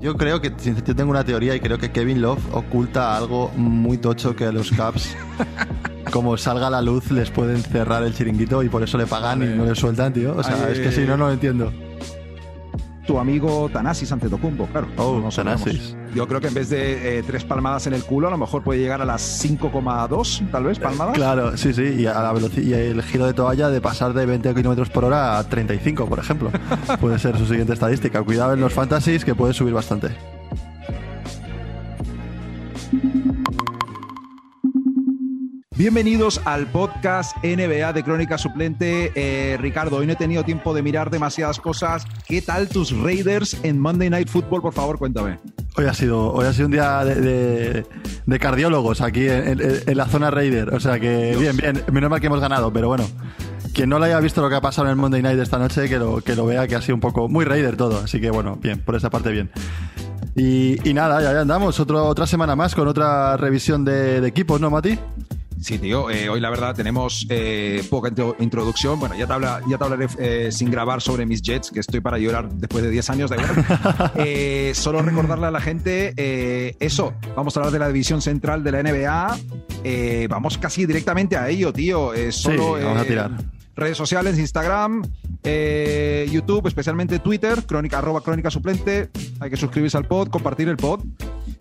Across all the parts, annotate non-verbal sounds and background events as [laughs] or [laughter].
Yo creo que yo tengo una teoría y creo que Kevin Love oculta algo muy tocho que los Caps, [laughs] como salga a la luz, les pueden cerrar el chiringuito y por eso le pagan y no le sueltan, tío. O sea, es que si no, no lo entiendo tu amigo Tanasis Antetokounmpo, claro. Oh, no Tanasis. Yo creo que en vez de eh, tres palmadas en el culo, a lo mejor puede llegar a las 5,2, tal vez, palmadas. claro, sí, sí, y, a la velocidad, y el giro de toalla de pasar de 20 km por hora a 35, por ejemplo. [laughs] puede ser su siguiente estadística. Cuidado en los fantasies que puede subir bastante. Bienvenidos al podcast NBA de Crónica Suplente. Eh, Ricardo, hoy no he tenido tiempo de mirar demasiadas cosas. ¿Qué tal tus Raiders en Monday Night Football? Por favor, cuéntame. Hoy ha sido, hoy ha sido un día de, cardiólogos aquí en, la zona Raider. O sea que, bien, bien. Menos mal que hemos ganado, pero bueno. Quien no lo haya visto lo que ha pasado en el Monday Night de esta noche, que lo, que lo vea que ha sido un poco muy Raider todo. Así que bueno, bien, por esa parte bien. Y, nada, ya, andamos. otra semana más con otra revisión de, de equipos, ¿no, Mati? Sí, tío. Eh, hoy la verdad tenemos eh, poca introducción. Bueno, ya te, ya te hablaré eh, sin grabar sobre mis Jets, que estoy para llorar después de 10 años de igual. [laughs] solo recordarle a la gente eso. Vamos a hablar de la división central de la NBA. vamos casi directamente a ello, tío. solo, sí, vamos a tirar. Redes sociales, Instagram, YouTube, especialmente Twitter, crónica, arroba crónica suplente. Hay que suscribirse al pod, compartir el pod.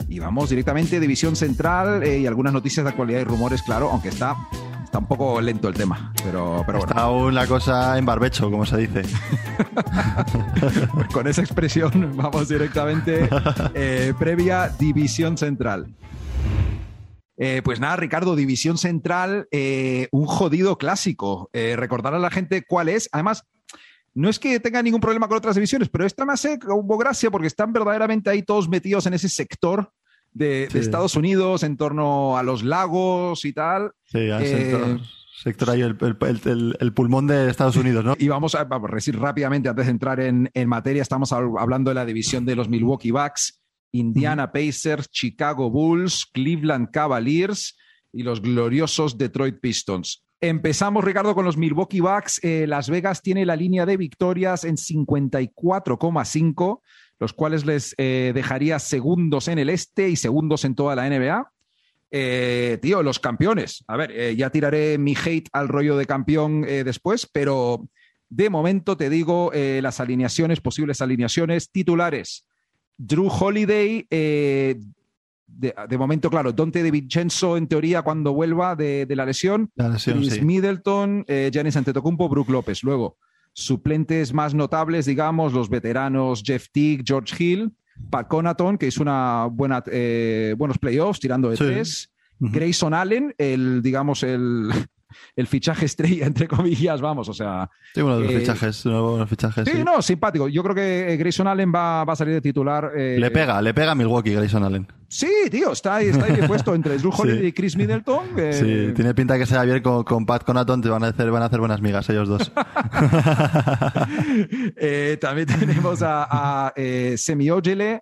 Y vamos directamente a División Central eh, y algunas noticias de actualidad y rumores, claro, aunque está, está un poco lento el tema. Pero, pero bueno. Está aún la cosa en barbecho, como se dice. [laughs] Con esa expresión vamos directamente eh, previa División Central. Eh, pues nada, Ricardo, División Central, un jodido clásico. recordar a la gente cuál es. Además, no es que tenga ningún problema con otras divisiones, pero esta más hubo gracia porque están verdaderamente ahí todos metidos en ese sector de, Estados Unidos, en torno a los lagos y tal. Sí, eh, sector, ahí, el, pulmón de Estados Unidos, ¿no? Y vamos a, vamos decir rápidamente, antes de entrar en, materia, estamos hablando de la división de los Milwaukee Bucks, Indiana Pacers, Chicago Bulls, Cleveland Cavaliers y los gloriosos Detroit Pistons. Empezamos, Ricardo, con los Milwaukee Bucks. Eh, Las Vegas tiene la línea de victorias en 54,5, los cuales les eh, dejaría segundos en el este y segundos en toda la NBA. Eh, tío, los campeones. A ver, ya tiraré mi hate al rollo de campeón después, pero de momento te digo las alineaciones, posibles alineaciones titulares. Drew Holiday, de, momento, claro, Dante de Vincenzo, en teoría, cuando vuelva de, la lesión, la lesión Middleton, eh, Giannis Antetokounmpo, Brook López. Luego, suplentes más notables, digamos, los veteranos Jeff Teague, George Hill, Pat Conaton, que hizo una buena, eh, buenos playoffs tirando de tres. Grayson Allen, el, digamos, el, el fichaje estrella, entre comillas, vamos, o sea... Sí, uno de los eh, fichajes, uno los fichajes. Sí, no, simpático. Yo creo que Grayson Allen va, va a salir de titular. Eh, le pega, le pega a Milwaukee Grayson Allen. Sí, tío, está ahí, está ahí puesto entre Drew [laughs] Holiday y Chris Middleton. Sí, tiene pinta que sea bien con, con Pat Conaton, te van a hacer, van a hacer buenas migas ellos dos. [laughs] Eh, también tenemos a, a Semi Ojele,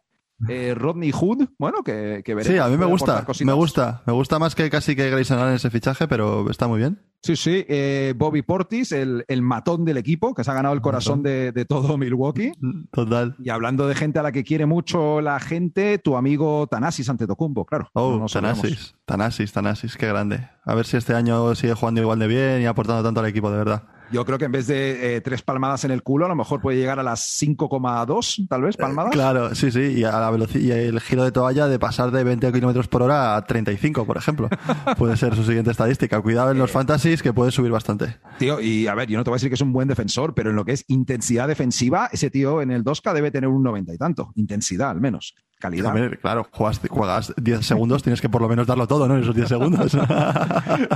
eh, Rodney Hood, bueno, que, que Sí, a mí me gusta, me gusta. Me gusta más que casi que Grayson Allen ese fichaje, pero está muy bien. Sí, sí. Eh, Bobby Portis, el, matón del equipo, que se ha ganado el corazón de, todo Milwaukee. Total. Y hablando de gente a la que quiere mucho la gente, tu amigo Tanasis Antetokounmpo, claro. Oh, Tanasis, Tanasis, Tanasis, qué grande. A ver si este año sigue jugando igual de bien y aportando tanto al equipo, de verdad. Yo creo que en vez de eh, tres palmadas en el culo, a lo mejor puede llegar a las 5,2, tal vez, palmadas. claro, sí, sí. Y, a la velocidad, y el giro de toalla de pasar de 20 kilómetros por hora a 35, por ejemplo. [laughs] puede ser su siguiente estadística. Cuidado en los eh, fantasies que puede subir bastante. Tío, y a ver, yo no te voy a decir que es un buen defensor, pero en lo que es intensidad defensiva, ese tío en el 2K debe tener un 90 y tanto. Intensidad, al menos calidad. claro, juegas, 10 segundos, tienes que por lo menos darlo todo, ¿no? En esos 10 segundos. [laughs]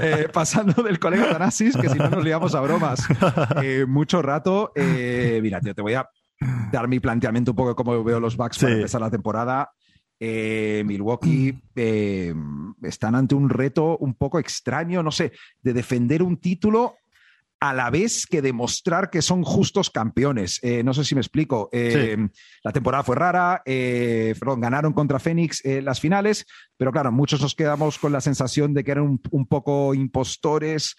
Eh, pasando del colega Tanasis, que si no nos liamos a bromas [laughs] eh, mucho rato. Eh, mira, tío, te voy a dar mi planteamiento un poco de cómo veo los Bucks para empezar la temporada. Milwaukee están ante un reto un poco extraño, no sé, de defender un título a la vez que demostrar que son justos campeones. Eh, no sé si me explico. Eh, la temporada fue rara, eh, ganaron contra Fénix las finales, pero claro, muchos nos quedamos con la sensación de que eran un, poco impostores,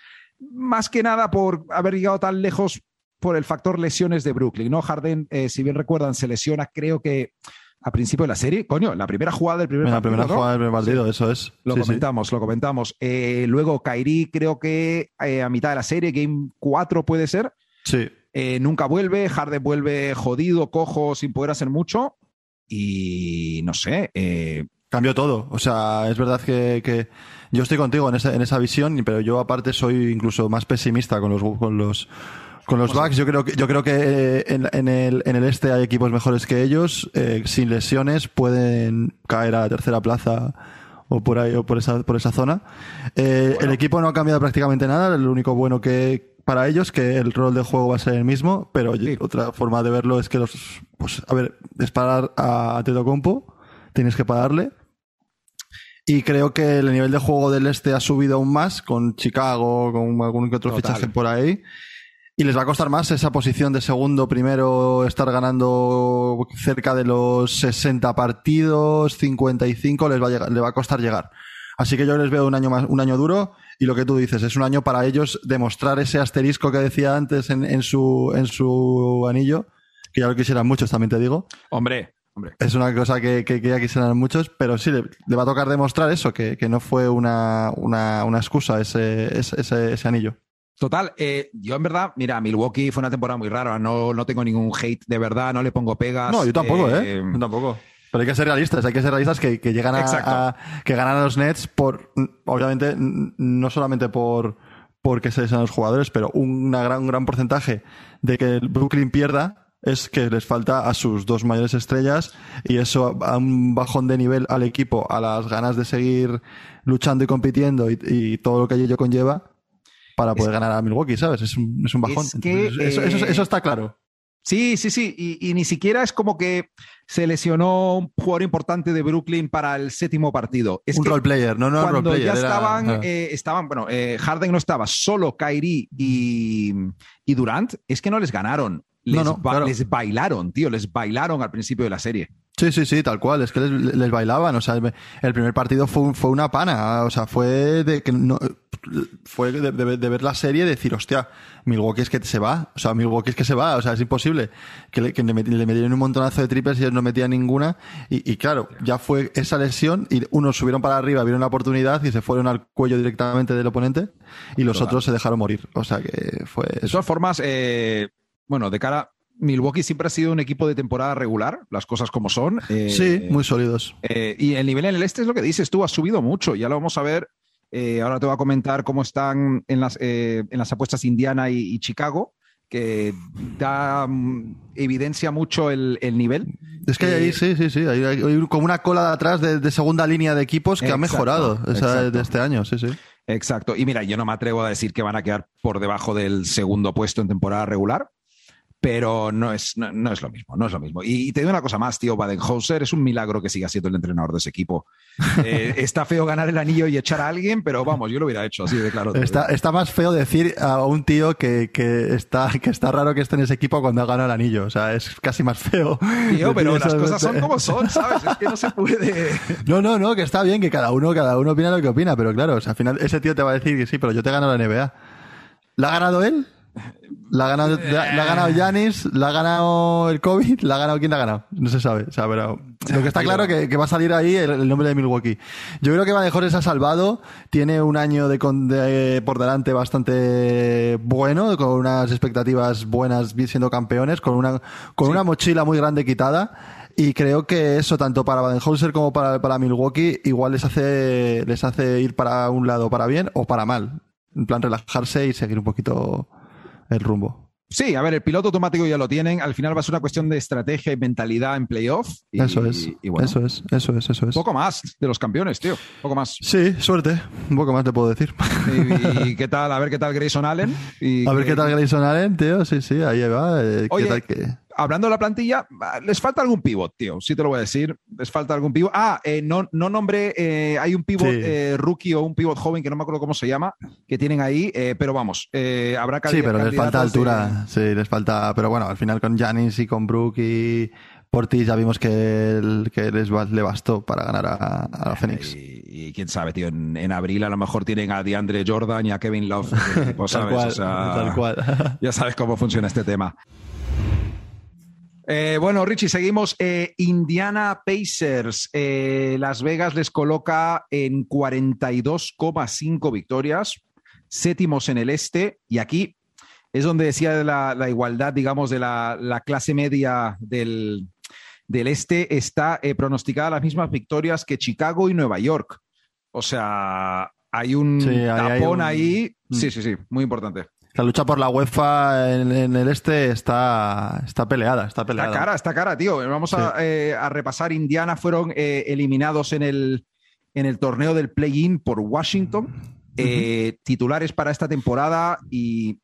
más que nada por haber llegado tan lejos por el factor lesiones de Brooklyn. ¿no? Harden, si bien recuerdan, se lesiona, creo que a principio de la serie. Coño, la primera jugada del primer la partido. primera ¿no? jugada del primer partido, eso es. Lo Sí, sí. comentamos, lo comentamos. Eh, luego Kairi, creo que eh, a mitad de la serie, Game 4 puede ser. Sí. Eh, nunca vuelve, Harden vuelve jodido, cojo, sin poder hacer mucho. Y no sé, Cambió todo. O sea, es verdad que, que yo estoy contigo en esa, en esa visión, pero yo aparte soy incluso más pesimista con los con los con los Bucks. Yo creo que yo creo que eh, en, en el, en el este hay equipos mejores que ellos. eh, sin lesiones pueden caer a la tercera plaza o por ahí o por esa por esa zona. Eh, El equipo no ha cambiado prácticamente nada. Lo único bueno que para ellos que el rol de juego va a ser el mismo, pero otra forma de verlo es que los pues a ver es parar a Tetocompo, tienes que pagarle. Y creo que el nivel de juego del este ha subido aún más con Chicago, con algún que otro Total. fichaje por ahí. Y les va a costar más esa posición de segundo, primero, estar ganando cerca de los 60 partidos, 55, les va a, llegar, le va a costar llegar. Así que yo les veo un año más, un año duro, y lo que tú dices, es un año para ellos demostrar ese asterisco que decía antes en, en su, en su anillo, que ya lo quisieran muchos, también te digo. hombre, hombre. Es una cosa que, que, que ya quisieran muchos, pero sí, le, le va a tocar demostrar eso, que, que no fue una, una, una excusa ese, ese, ese, ese anillo. Total, eh, yo en verdad, mira, Milwaukee fue una temporada muy rara, no, no tengo ningún hate de verdad, no le pongo pegas. No, yo tampoco, ¿eh? Yo tampoco. Pero hay que ser realistas, hay que ser realistas que, que llegan a, que ganan a los Nets por, obviamente, no solamente por porque se sean los jugadores, pero una gran, un gran porcentaje de que el Brooklyn pierda es que les falta a sus dos mayores estrellas y eso a un bajón de nivel al equipo, a las ganas de seguir luchando y compitiendo y, y todo lo que ello conlleva para poder ganar a Milwaukee, ¿sabes? Es un, es un bajón. Es que, Entonces, eso, eso- eh, eso está claro. Sí, sí, sí, y, y ni siquiera es como que se lesionó un jugador importante de Brooklyn para el séptimo partido. Es un role player, no, no, cuando player. ya estaban, eh, estaban, bueno, eh, Harden no estaba, solo Kyrie y, y Durant, es que no les ganaron. Les, No, no, ba- claro. les bailaron, tío, les bailaron al principio de la serie. Sí, sí, sí, tal cual. Es que les, les bailaban. O sea, el, primer partido fue, fue una pana. O sea, fue de que no, fue de, de- de ver la serie y decir, hostia, Milwaukee es que se va. O sea, Milwaukee es que se va. O sea, es imposible. Que le, que le, met- le metieron un montonazo de triples y ellos no metían ninguna. Y, y claro, ya fue esa lesión y unos subieron para arriba, vieron la oportunidad y se fueron al cuello directamente del oponente y los Total. otros se dejaron morir. O sea, que fue De eso. todas formas, eh, bueno, de cara, Milwaukee siempre ha sido un equipo de temporada regular, las cosas como son. eh, Sí, muy sólidos. Eh, y el nivel en el este es lo que dices tú, ha subido mucho. Ya lo vamos a ver. Eh, ahora te voy a comentar cómo están en las, eh, en las apuestas Indiana y, y Chicago, que da mm, evidencia mucho el, el nivel. Es que hay ahí, Eh, sí, sí, sí. Hay, hay como una cola de atrás de, de segunda línea de equipos que ha mejorado esa de este año, sí, sí. Exacto. Y mira, yo no me atrevo a decir que van a quedar por debajo del segundo puesto en temporada regular, pero no es, no, no es lo mismo, no es lo mismo. Y, y te digo una cosa más, tío, Badenhauser es un milagro que siga siendo el entrenador de ese equipo. [laughs] Eh, está feo ganar el anillo y echar a alguien, pero vamos, yo lo hubiera hecho así de claro. Está, está más feo decir a un tío que, que está, que está raro que esté en ese equipo cuando ha ganado el anillo. O sea, es casi más feo. Tío, [laughs] pero las cosas son como son, ¿sabes? Es que no se puede. [laughs] No, no, no, que está bien, que cada uno, cada uno opina lo que opina, pero claro, o sea, al final ese tío te va a decir que sí, pero yo te he ganado la NBA. ¿La ha ganado él? ¿La ha ganado, la, la ha ganado Giannis? ¿La ha ganado el COVID? ¿La ha ganado quién la ha ganado? No se sabe. O sea, pero lo que está claro que, que va a salir ahí el, el nombre de Milwaukee. Yo creo que se ha salvado. Tiene un año de, con- de- por delante bastante bueno, con unas expectativas buenas siendo campeones, con una, con una mochila muy grande quitada. Y creo que eso, tanto para Badenholzer como para, para Milwaukee, igual les hace, les hace ir para un lado para bien o para mal. En plan, relajarse y seguir un poquito el rumbo. Sí, a ver, el piloto automático ya lo tienen. Al final va a ser una cuestión de estrategia y mentalidad en playoff. Y, eso es. y bueno, Eso es, eso es, eso es. poco más de los campeones, tío. Poco más. Sí, suerte. Un poco más te puedo decir. Y, [laughs] qué tal? A ver qué tal Grayson Allen. Y A ver qué tal Grayson Allen, tío. Sí, sí, ahí va. Eh, ¿Qué tal que...? Hablando de la plantilla, ah, les falta algún pivot, tío. Sí te lo voy a decir. Les falta algún pivot. Ah, eh, no, no nombré, eh, hay un pivot Sí. eh, rookie o un pivot joven que no me acuerdo cómo se llama, que tienen ahí, pero vamos, eh, habrá Sí, pero les falta de- altura. Sí, les falta. Pero bueno, al final con Janis y con Brook y Portis ya vimos que, el- que les le bastó para ganar a, a Phoenix. Y, y quién sabe, tío, en, en abril a lo mejor tienen a DeAndre Jordan y a Kevin Love. [laughs] O sea, tal cual. [laughs] Ya sabes cómo funciona este tema. Eh, bueno, Richie, seguimos. Eh, Indiana Pacers. Eh, Las Vegas les coloca en 42,5 victorias, séptimos en el este. Y aquí es donde decía la, la igualdad, digamos, de la, la clase media del, del este. Está pronosticada las mismas victorias que Chicago y Nueva York. O sea, hay un Sí, ahí hay tapón un- ahí. Mm. Sí, sí, sí, muy importante. La lucha por la UEFA en, en el este está, está peleada, está peleada. Está cara, está cara, tío. Vamos a, eh, a repasar. Indiana fueron eh, eliminados en el, en el torneo del play-in por Washington. Eh, Titulares para esta temporada y...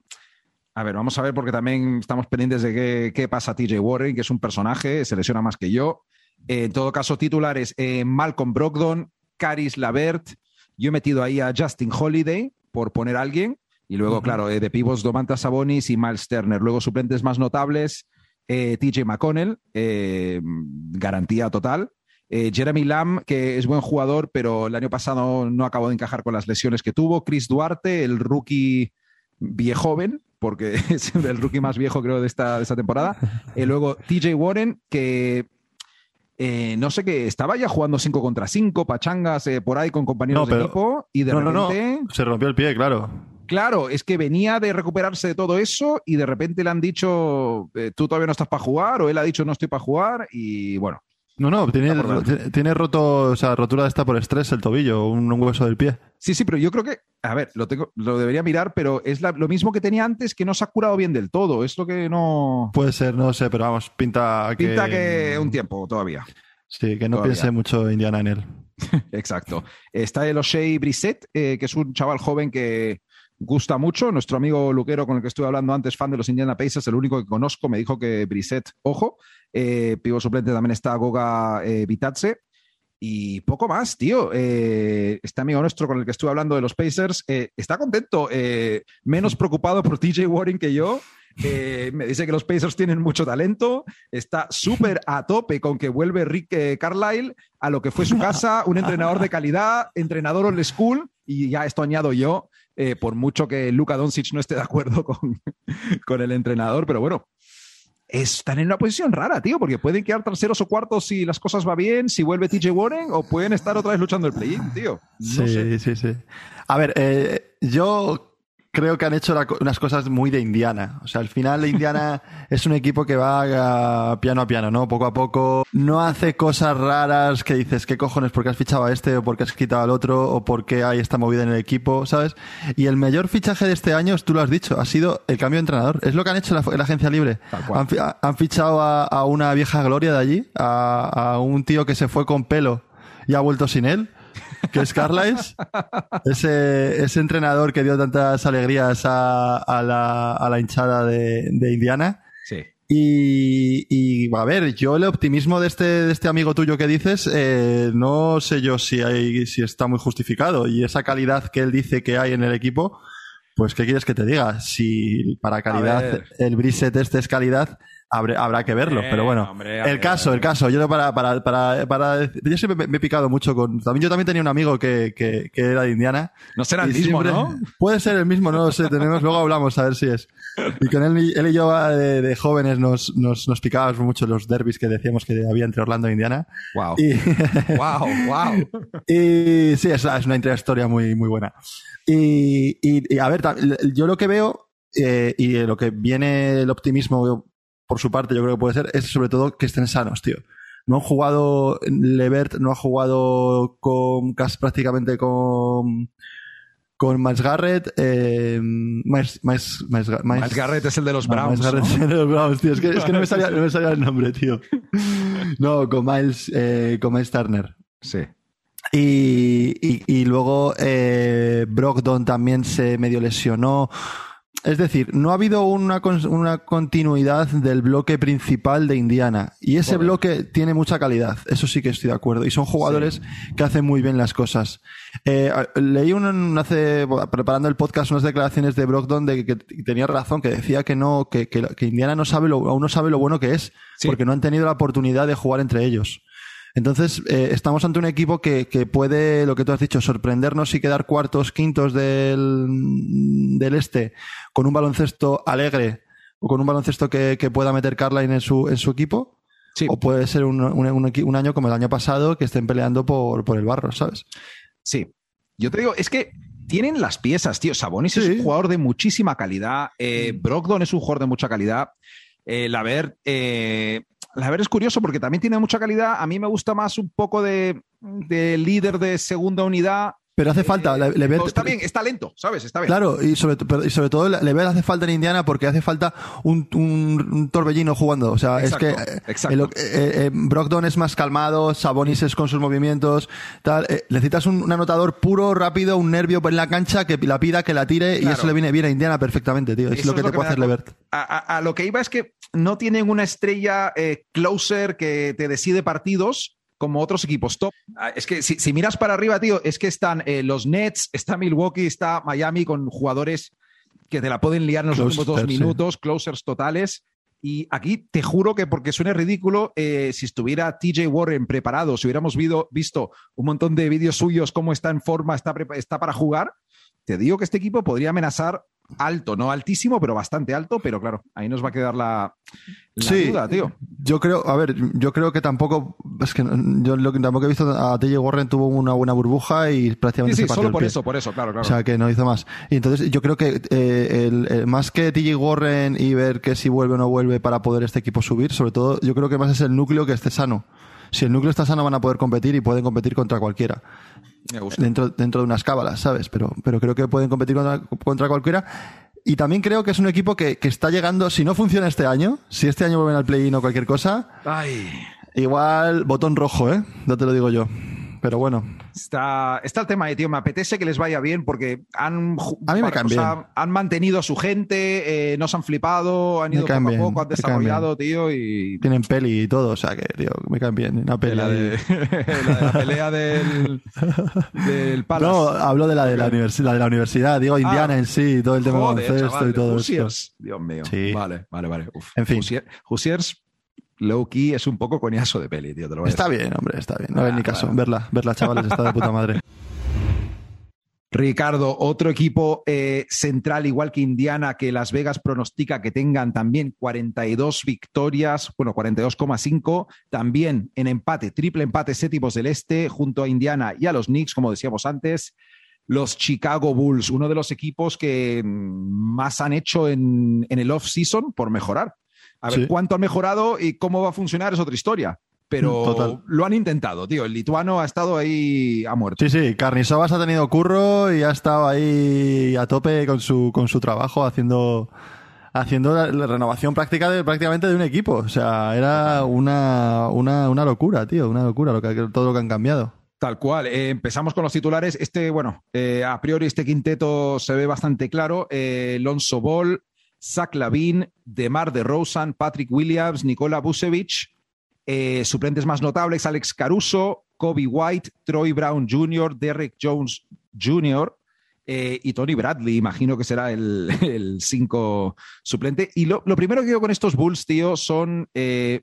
A ver, vamos a ver porque también estamos pendientes de qué, qué pasa a TJ Warren, que es un personaje, se lesiona más que yo. Eh, en todo caso, titulares, eh, Malcolm Brogdon, Caris Lavert, yo he metido ahí a Justin Holiday, por poner a alguien, y luego, claro, eh, de pivots Domantas Sabonis y Miles Turner. Luego suplentes más notables, eh, TJ McConnell, eh, garantía total. Jeremy Lamb, que es buen jugador, pero el año pasado no acabó de encajar con las lesiones que tuvo. Chris Duarte, el rookie viejoven, porque [laughs] es el rookie más viejo, creo, de esta, de esta temporada. Luego TJ Warren, que eh, no sé qué, estaba ya jugando 5 contra 5, pachangas eh, por ahí con compañeros No, pero- de equipo, y de no, no, no. repente. Se rompió el pie, claro. Claro, es que venía de recuperarse de todo eso y de repente le han dicho, eh, tú todavía no estás para jugar, o él ha dicho, no estoy para jugar, y bueno, No, no, tiene, tiene- roto, o sea, rotura de esta por estrés el tobillo, un, un hueso del pie. Sí, sí, pero yo creo que, a ver, lo, tengo, lo debería mirar, pero es la- lo mismo que tenía antes, que no se ha curado bien del todo. Es lo que no. Puede ser, no sé, pero vamos, pinta que. Pinta que un tiempo todavía. Sí, que no Todavía. piense mucho Indiana en él. [laughs] Exacto. Está el O'Shea Brissett, eh, que es un chaval joven que gusta mucho. Nuestro amigo Luquero, con el que estuve hablando antes, fan de los Indiana Pacers, el único que conozco, me dijo que Brissett, ojo. Eh, pivo suplente también está Goga eh, Vitadze. Y poco más, tío. Eh, este amigo nuestro con el que estuve hablando de los Pacers eh, está contento, eh, menos preocupado por TJ Warren que yo. Eh, me dice que los Pacers tienen mucho talento. Está súper a tope con que vuelve Rick eh, Carlisle a lo que fue su [laughs] casa, un entrenador de calidad, entrenador old school. Y ya esto añado yo, eh, por mucho que Luka Doncic no esté de acuerdo con, [laughs] con el entrenador, pero bueno, están en una posición rara, tío, porque pueden quedar terceros o cuartos si las cosas va bien, si vuelve TJ Warren, o pueden estar otra vez luchando el play-in, tío. No sí, sé. sí, sí. A ver, eh, yo creo que han hecho la unas cosas muy de Indiana. O sea, al final [laughs] Indiana es un equipo que va a piano a piano, ¿no? Poco a poco. No hace cosas raras que dices, ¿qué cojones? ¿Por qué has fichado a este? ¿O por qué has quitado al otro? ¿O por qué hay esta movida en el equipo? ¿Sabes? Y el mayor fichaje de este año, tú lo has dicho, ha sido el cambio de entrenador. Es lo que han hecho la, la agencia libre. Han, han fichado a, a una vieja gloria de allí, a, a un tío que se fue con pelo y ha vuelto sin él, que es Carlisle. ese, ese entrenador que dio tantas alegrías a, a la, a la hinchada de, de Indiana. Sí. Y, y, a ver, yo el optimismo de este, de este amigo tuyo que dices, eh, no sé yo si, hay, si está muy justificado. Y esa calidad que él dice que hay en el equipo, pues ¿qué quieres que te diga? Si para calidad el Brissett este es calidad, habrá, habrá que verlo. Eh, Pero bueno, hombre, a el caso, el caso. Yo para, para, para, para yo siempre me, he picado mucho con. También yo también tenía un amigo que, que, que era de Indiana. No será el mismo, siempre- ¿no? Puede ser el mismo, no lo sé. Tenemos, luego hablamos a ver si es. Y con él, él y yo de, de jóvenes nos, nos, nos picábamos mucho los derbis que decíamos que había entre Orlando e Indiana. Wow. Y, [laughs] Wow, wow. y sí, es, es una historia muy, muy buena. Y, y- y, a ver, yo lo que veo eh, y lo que viene el optimismo por su parte, yo creo que puede ser, es sobre todo que estén sanos, tío. No han jugado Levert, no ha jugado con casi prácticamente con con Miles Garrett, eh, Miles, Miles, Miles, Ga- Miles- Miles Garrett es el de los no, Browns. Miles Garrett ¿no? es de los Browns, tío. Es que, es que no, me salía, no me salía el nombre, tío. No, con Miles, eh, con Miles Turner. Sí. Y, y, y luego eh, Brogdon también se medio lesionó. Es decir, no ha habido una, una continuidad del bloque principal de Indiana. Y ese Joder. bloque tiene mucha calidad. Eso sí que estoy de acuerdo. Y son jugadores que hacen muy bien las cosas. Eh, leí un, hace, preparando el podcast unas declaraciones de Brogdon de que, que tenía razón, que decía que no, que, que, que Indiana no sabe lo, aún no sabe lo bueno que es, Sí. porque no han tenido la oportunidad de jugar entre ellos. Entonces, eh, estamos ante un equipo que, que puede, lo que tú has dicho, sorprendernos y quedar cuartos, quintos del, del este con un baloncesto alegre, con un baloncesto que, que pueda meter Carline en su, en su equipo. Sí. O puede ser un, un, un año como el año pasado que estén peleando por, por el barro, ¿sabes? Sí. Yo te digo, es que tienen las piezas, tío. Sabonis es un jugador de muchísima calidad. Eh, Brogdon es un jugador de mucha calidad. Eh, Laver, eh, Laver es curioso porque también tiene mucha calidad. A mí me gusta más un poco de, de líder de segunda unidad. Pero hace falta. Le, le- No, está bien, está lento, ¿sabes? Está bien. Claro, y sobre, y todo le, le hace falta en Indiana porque hace falta un, un, un torbellino jugando. O sea, Exacto, es que eh, eh, eh, Brogdon es más calmado, Sabonis es con sus movimientos, tal. Eh, necesitas un, un anotador puro, rápido, un nervio en la cancha que la pida, que la tire y eso le viene bien a Indiana perfectamente, tío. Es Eso lo que te puede hacer Levert. A, a- a lo que iba es que no tienen una estrella eh, closer que te decide partidos como otros equipos top. Ah, Es que si, si miras para arriba, tío, es que están eh, los Nets, está Milwaukee, está Miami con jugadores que te la pueden liar en los últimos dos minutos, closers totales. Y aquí te juro que, porque suene ridículo, eh, si estuviera TJ Warren preparado, si hubiéramos vido- visto un montón de vídeos suyos, cómo está en forma, está para jugar, te digo que este equipo podría amenazar alto, no altísimo, pero bastante alto, pero claro, ahí nos va a quedar la, la Sí. duda, tío. Yo creo, a ver, yo creo que tampoco, es que yo lo que tampoco he visto a TJ Warren tuvo una buena burbuja y Sí, prácticamente sí, se partió solo el por pie. eso, por eso, claro, claro. O sea, que no hizo más. Y entonces yo creo que eh, el- el- más que TJ Warren y ver que si vuelve o no vuelve para poder este equipo subir, sobre todo yo creo que más es el núcleo que esté sano. Si el núcleo está sano van a poder competir y pueden competir contra cualquiera. Me gusta. Dentro, dentro de unas cábalas, ¿sabes? Pero, pero creo que pueden competir contra, contra cualquiera. Y también creo que es un equipo que, que está llegando, si no funciona este año, si este año vuelven al play-in o cualquier cosa, Ay, igual botón rojo, ¿eh? No te lo digo yo. Pero bueno, está, está el tema, eh, tío. Me apetece que les vaya bien porque han, A mí me o caen sea, bien. han mantenido a su gente, eh, no se han flipado, han ido poco a poco, han desarrollado, tío, y tienen peli y todo, o sea que, tío, me caen bien. Una peli. la de, [laughs] la de la pelea del, del [laughs] Palace. No, hablo de la de la, de la universidad, digo Indiana Ah. en sí, todo el tema de baloncesto y todo esto. Hoosiers. Dios mío. Sí. Vale, vale, vale. Uf. En fin. Hoosiers, low key, es un poco coñazo de peli, tío. Te lo voy a Está decir. bien, hombre, está bien. No Ah, ni caso. bueno. Verla, verla, chavales, está de puta madre. [laughs] Ricardo, otro equipo eh, central, igual que Indiana, que Las Vegas pronostica que tengan también 42 victorias, bueno, 42,5, también en empate, triple empate séptimos del Este, junto a Indiana y a los Knicks, como decíamos antes. Los Chicago Bulls, uno de los equipos que mm, más han hecho en, en el off-season por mejorar. A ver Sí. cuánto han mejorado y cómo va a funcionar es otra historia. Pero Total. lo han intentado, tío. El lituano ha estado ahí a muerte. Sí, sí, Carnisovas ha tenido curro y ha estado ahí a tope con su, con su trabajo haciendo, haciendo la, la renovación práctica de, prácticamente de un equipo. O sea, era una, una, una locura, tío, una locura lo que, todo lo que han cambiado. Tal cual. Eh, empezamos con los titulares. Este, bueno, eh, a priori este quinteto se ve bastante claro. Eh, Lonzo Ball, Zach Lavin, Demar de Rosan, Patrick Williams, Nikola Vucevic. Eh, suplentes más notables, Alex Caruso, Kobe White, Troy Brown Jr., Derek Jones Jr. eh, y Tony Bradley, imagino que será el, [laughs] el cinco suplente. Y lo, lo primero que digo con estos Bulls, tío, son eh,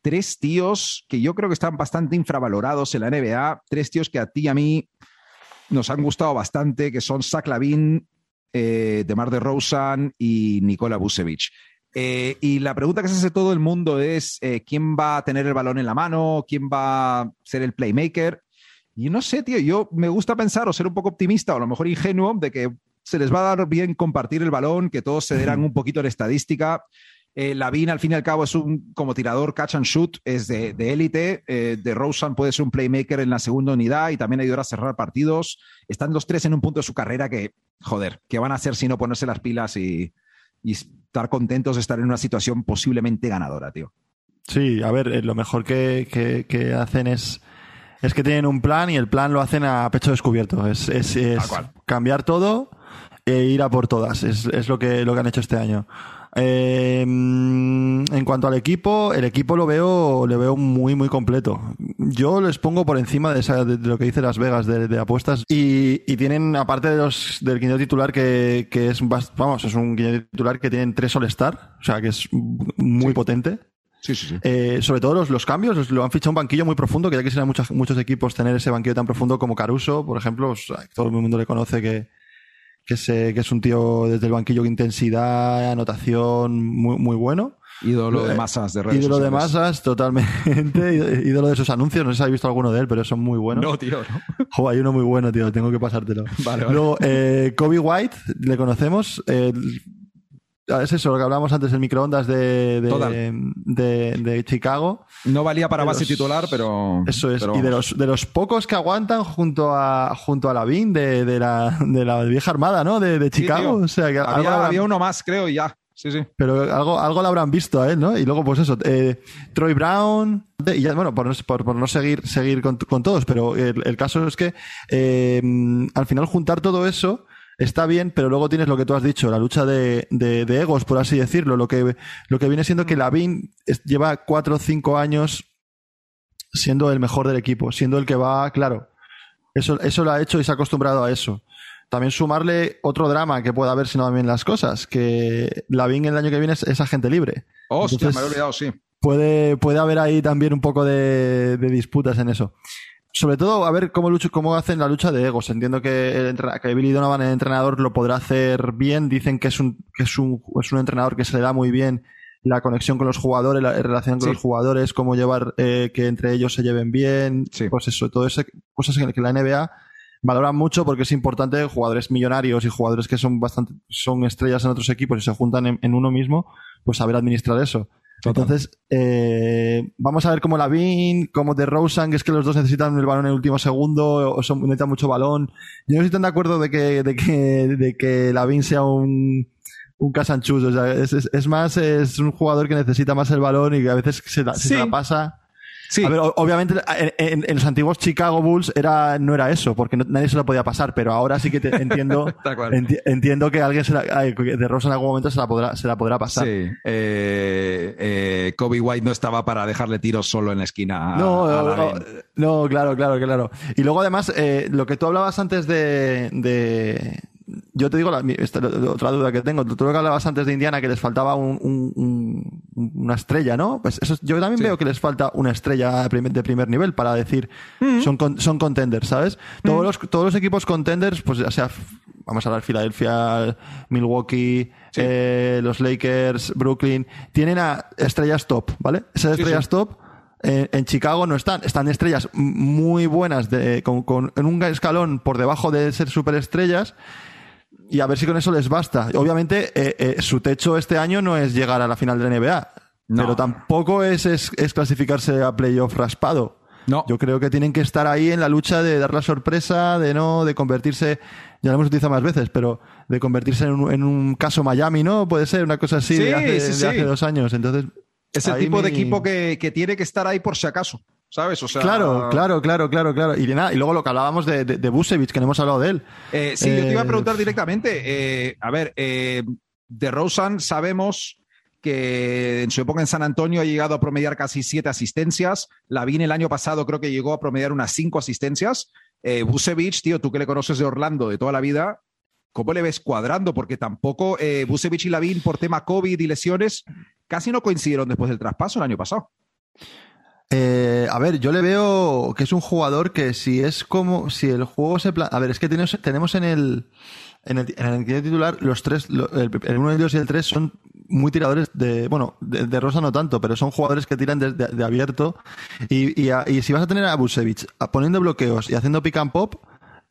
tres tíos que yo creo que están bastante infravalorados en la NBA, tres tíos que a ti y a mí nos han gustado bastante, que son Zach Lavin, eh, Demar de Rosan y Nikola Vucevic. Eh, y la pregunta que se hace todo el mundo es eh, quién va a tener el balón en la mano, quién va a ser el playmaker. Y no sé, tío, yo me gusta pensar o ser un poco optimista o a lo mejor ingenuo de que se les va a dar bien compartir el balón, que todos se darán un poquito en estadística. Eh, Lavin, al fin y al cabo, es un como tirador catch and shoot, es de de élite. Eh, de Rosen puede ser un playmaker en la segunda unidad y también ayudar a cerrar partidos. Están los tres en un punto de su carrera que, joder, ¿qué van a hacer si no ponerse las pilas y, y estar contentos de estar en una situación posiblemente ganadora, tío? Sí, a ver, eh, lo mejor que, que- que hacen es, es que tienen un plan y el plan lo hacen a pecho descubierto. Es, es- es cambiar todo e ir a por todas. Es, es lo, que, lo que han hecho este año. Eh, mm, en cuanto al equipo, el equipo lo veo, le veo muy, muy completo. Yo les pongo por encima de, esa- de lo que dice Las Vegas de, de apuestas y, y tienen, aparte de los, del quinteto titular, que, que es, vamos, es un quinteto titular que tienen tres All-Star, o sea, que es muy Sí. potente. Sí, sí, sí. Eh, sobre todo los, los cambios, lo han fichado un banquillo muy profundo, que ya quisieran muchos, muchos equipos tener ese banquillo tan profundo como Caruso, por ejemplo, o sea, todo el mundo le conoce que, que es, eh, que es un tío desde el banquillo de intensidad, anotación muy, muy bueno. Ídolo de masas de redes Ídolo de sociales. masas, totalmente. [laughs] Ídolo de sus anuncios. No sé si has visto alguno de él, pero son muy buenos. No, tío, no. [laughs] Jo, hay uno muy bueno, tío. Tengo que pasártelo. Vale, vale. Luego, eh, Kobe White, le conocemos. eh, es eso, lo que hablábamos antes, el microondas de, de, de- de Chicago. No valía para base los- titular, pero. Eso es. pero y de los, de los pocos que aguantan junto a junto a Lavín de, de, la, de la vieja armada, ¿no? De, Sí, Chicago. o sea, que algo Había, habrán- había uno más, creo, y ya. Sí, sí. pero algo, algo lo habrán visto a él, ¿no? Y luego, pues eso, eh, Troy Brown, y ya, bueno, por no, por, por no seguir, seguir con, con todos, pero el, el caso es que eh, al final juntar todo eso está bien, pero luego tienes lo que tú has dicho, la lucha de, de, de egos, por así decirlo, lo que, lo que viene siendo que Lavin es- lleva cuatro o cinco años siendo el mejor del equipo, siendo el que va, claro, eso, eso lo ha hecho y se ha acostumbrado a eso. También sumarle otro drama que pueda haber si no van bien las cosas, que Lavin el año que viene es, es agente libre. Hostia, Entonces- me había olvidado, sí. Puede, puede haber ahí también un poco de, de disputas en eso. Sobre todo, a ver cómo, lucho, cómo hacen la lucha de egos. Entiendo que, el, que Billy Donovan, el entrenador, lo podrá hacer bien. Dicen que es un, que es un, es un entrenador que se le da muy bien la conexión con los jugadores, la relación con Sí. los jugadores, cómo llevar eh, que entre ellos se lleven bien. Sí. Pues eso, todo eso, cosas que la NBA valora mucho porque es importante jugadores millonarios y jugadores que son bastante, son estrellas en otros equipos y se juntan en, en uno mismo, pues saber administrar eso. Total. Entonces, eh, vamos a ver cómo Lavin, cómo de Rosen, que es que los dos necesitan el balón en el último segundo, o son, necesitan mucho balón. Yo no estoy tan de acuerdo de que, de que, de que Lavin sea un, un casanchus. O sea, es, es, es más, es un jugador que necesita más el balón y que a veces se, la- Sí. se la pasa. Sí. A ver, o- obviamente en, en- en los antiguos Chicago Bulls era, no era eso, porque no- nadie se lo podía pasar, pero ahora sí que te- entiendo, [laughs] enti- entiendo que alguien se la, de Rosen en algún momento se la podrá, se la podrá pasar. Sí, eh, eh, Kobe White no estaba para dejarle tiros solo en la esquina. a- No, a no, no, claro, claro, claro. Y luego además, eh, lo que tú hablabas antes de... de- yo te digo la, mi- esta- otra duda que tengo. Tú lo que hablabas antes de Indiana, que les faltaba un- un- un- una estrella, ¿no? Pues eso, yo también Sí. veo que les falta una estrella de primer, nivel para decir Mm. son, con- son contenders, ¿sabes? Todos, los, todos los equipos contenders, pues ya sea, vamos a hablar Filadelfia, Milwaukee, Sí. eh, los Lakers, Brooklyn, tienen a estrellas top, ¿vale? Esas estrellas sí. top en, en Chicago no están. Están estrellas muy buenas, de, con, con- en un escalón por debajo de ser superestrellas. Y a ver si con eso les basta. Obviamente, eh, eh, su techo este año no es llegar a la final de la NBA. No. Pero tampoco es, es, es clasificarse a playoff raspado. No. Yo creo que tienen que estar ahí en la lucha de dar la sorpresa, de no, de convertirse, ya lo hemos utilizado más veces, pero de convertirse en un, en un caso Miami, ¿no? Puede ser una cosa así Sí, de, hace, sí, de sí. hace dos años. Entonces, Es el tipo de equipo que, que tiene que estar ahí por si acaso, ¿sabes? O sea, Claro, claro, claro, claro, claro. Y de nada, y luego lo que hablábamos de, de, de Busevich, que no hemos hablado de él. Eh, sí, yo te iba a Eh, preguntar directamente. eh, a ver, eh, de Rosen sabemos que en su época en San Antonio ha llegado a promediar casi siete asistencias. Lavín el año pasado creo que llegó a promediar unas cinco asistencias. Eh, Busevich, tío, tú que le conoces de Orlando de toda la vida, ¿cómo le ves cuadrando? Porque tampoco eh, Busevich y Lavín por tema COVID y lesiones casi no coincidieron después del traspaso el año pasado. Eh, a ver, yo le veo que es un jugador que si es como, si el juego se plan... A ver, es que tenemos, tenemos en el, en el, en el titular los tres, el, el uno, el dos y el tres son muy tiradores de, bueno, de, Rosa no tanto, pero son jugadores que tiran de, abierto. Y, y, y si vas a tener a Busevich poniendo bloqueos y haciendo pick and pop,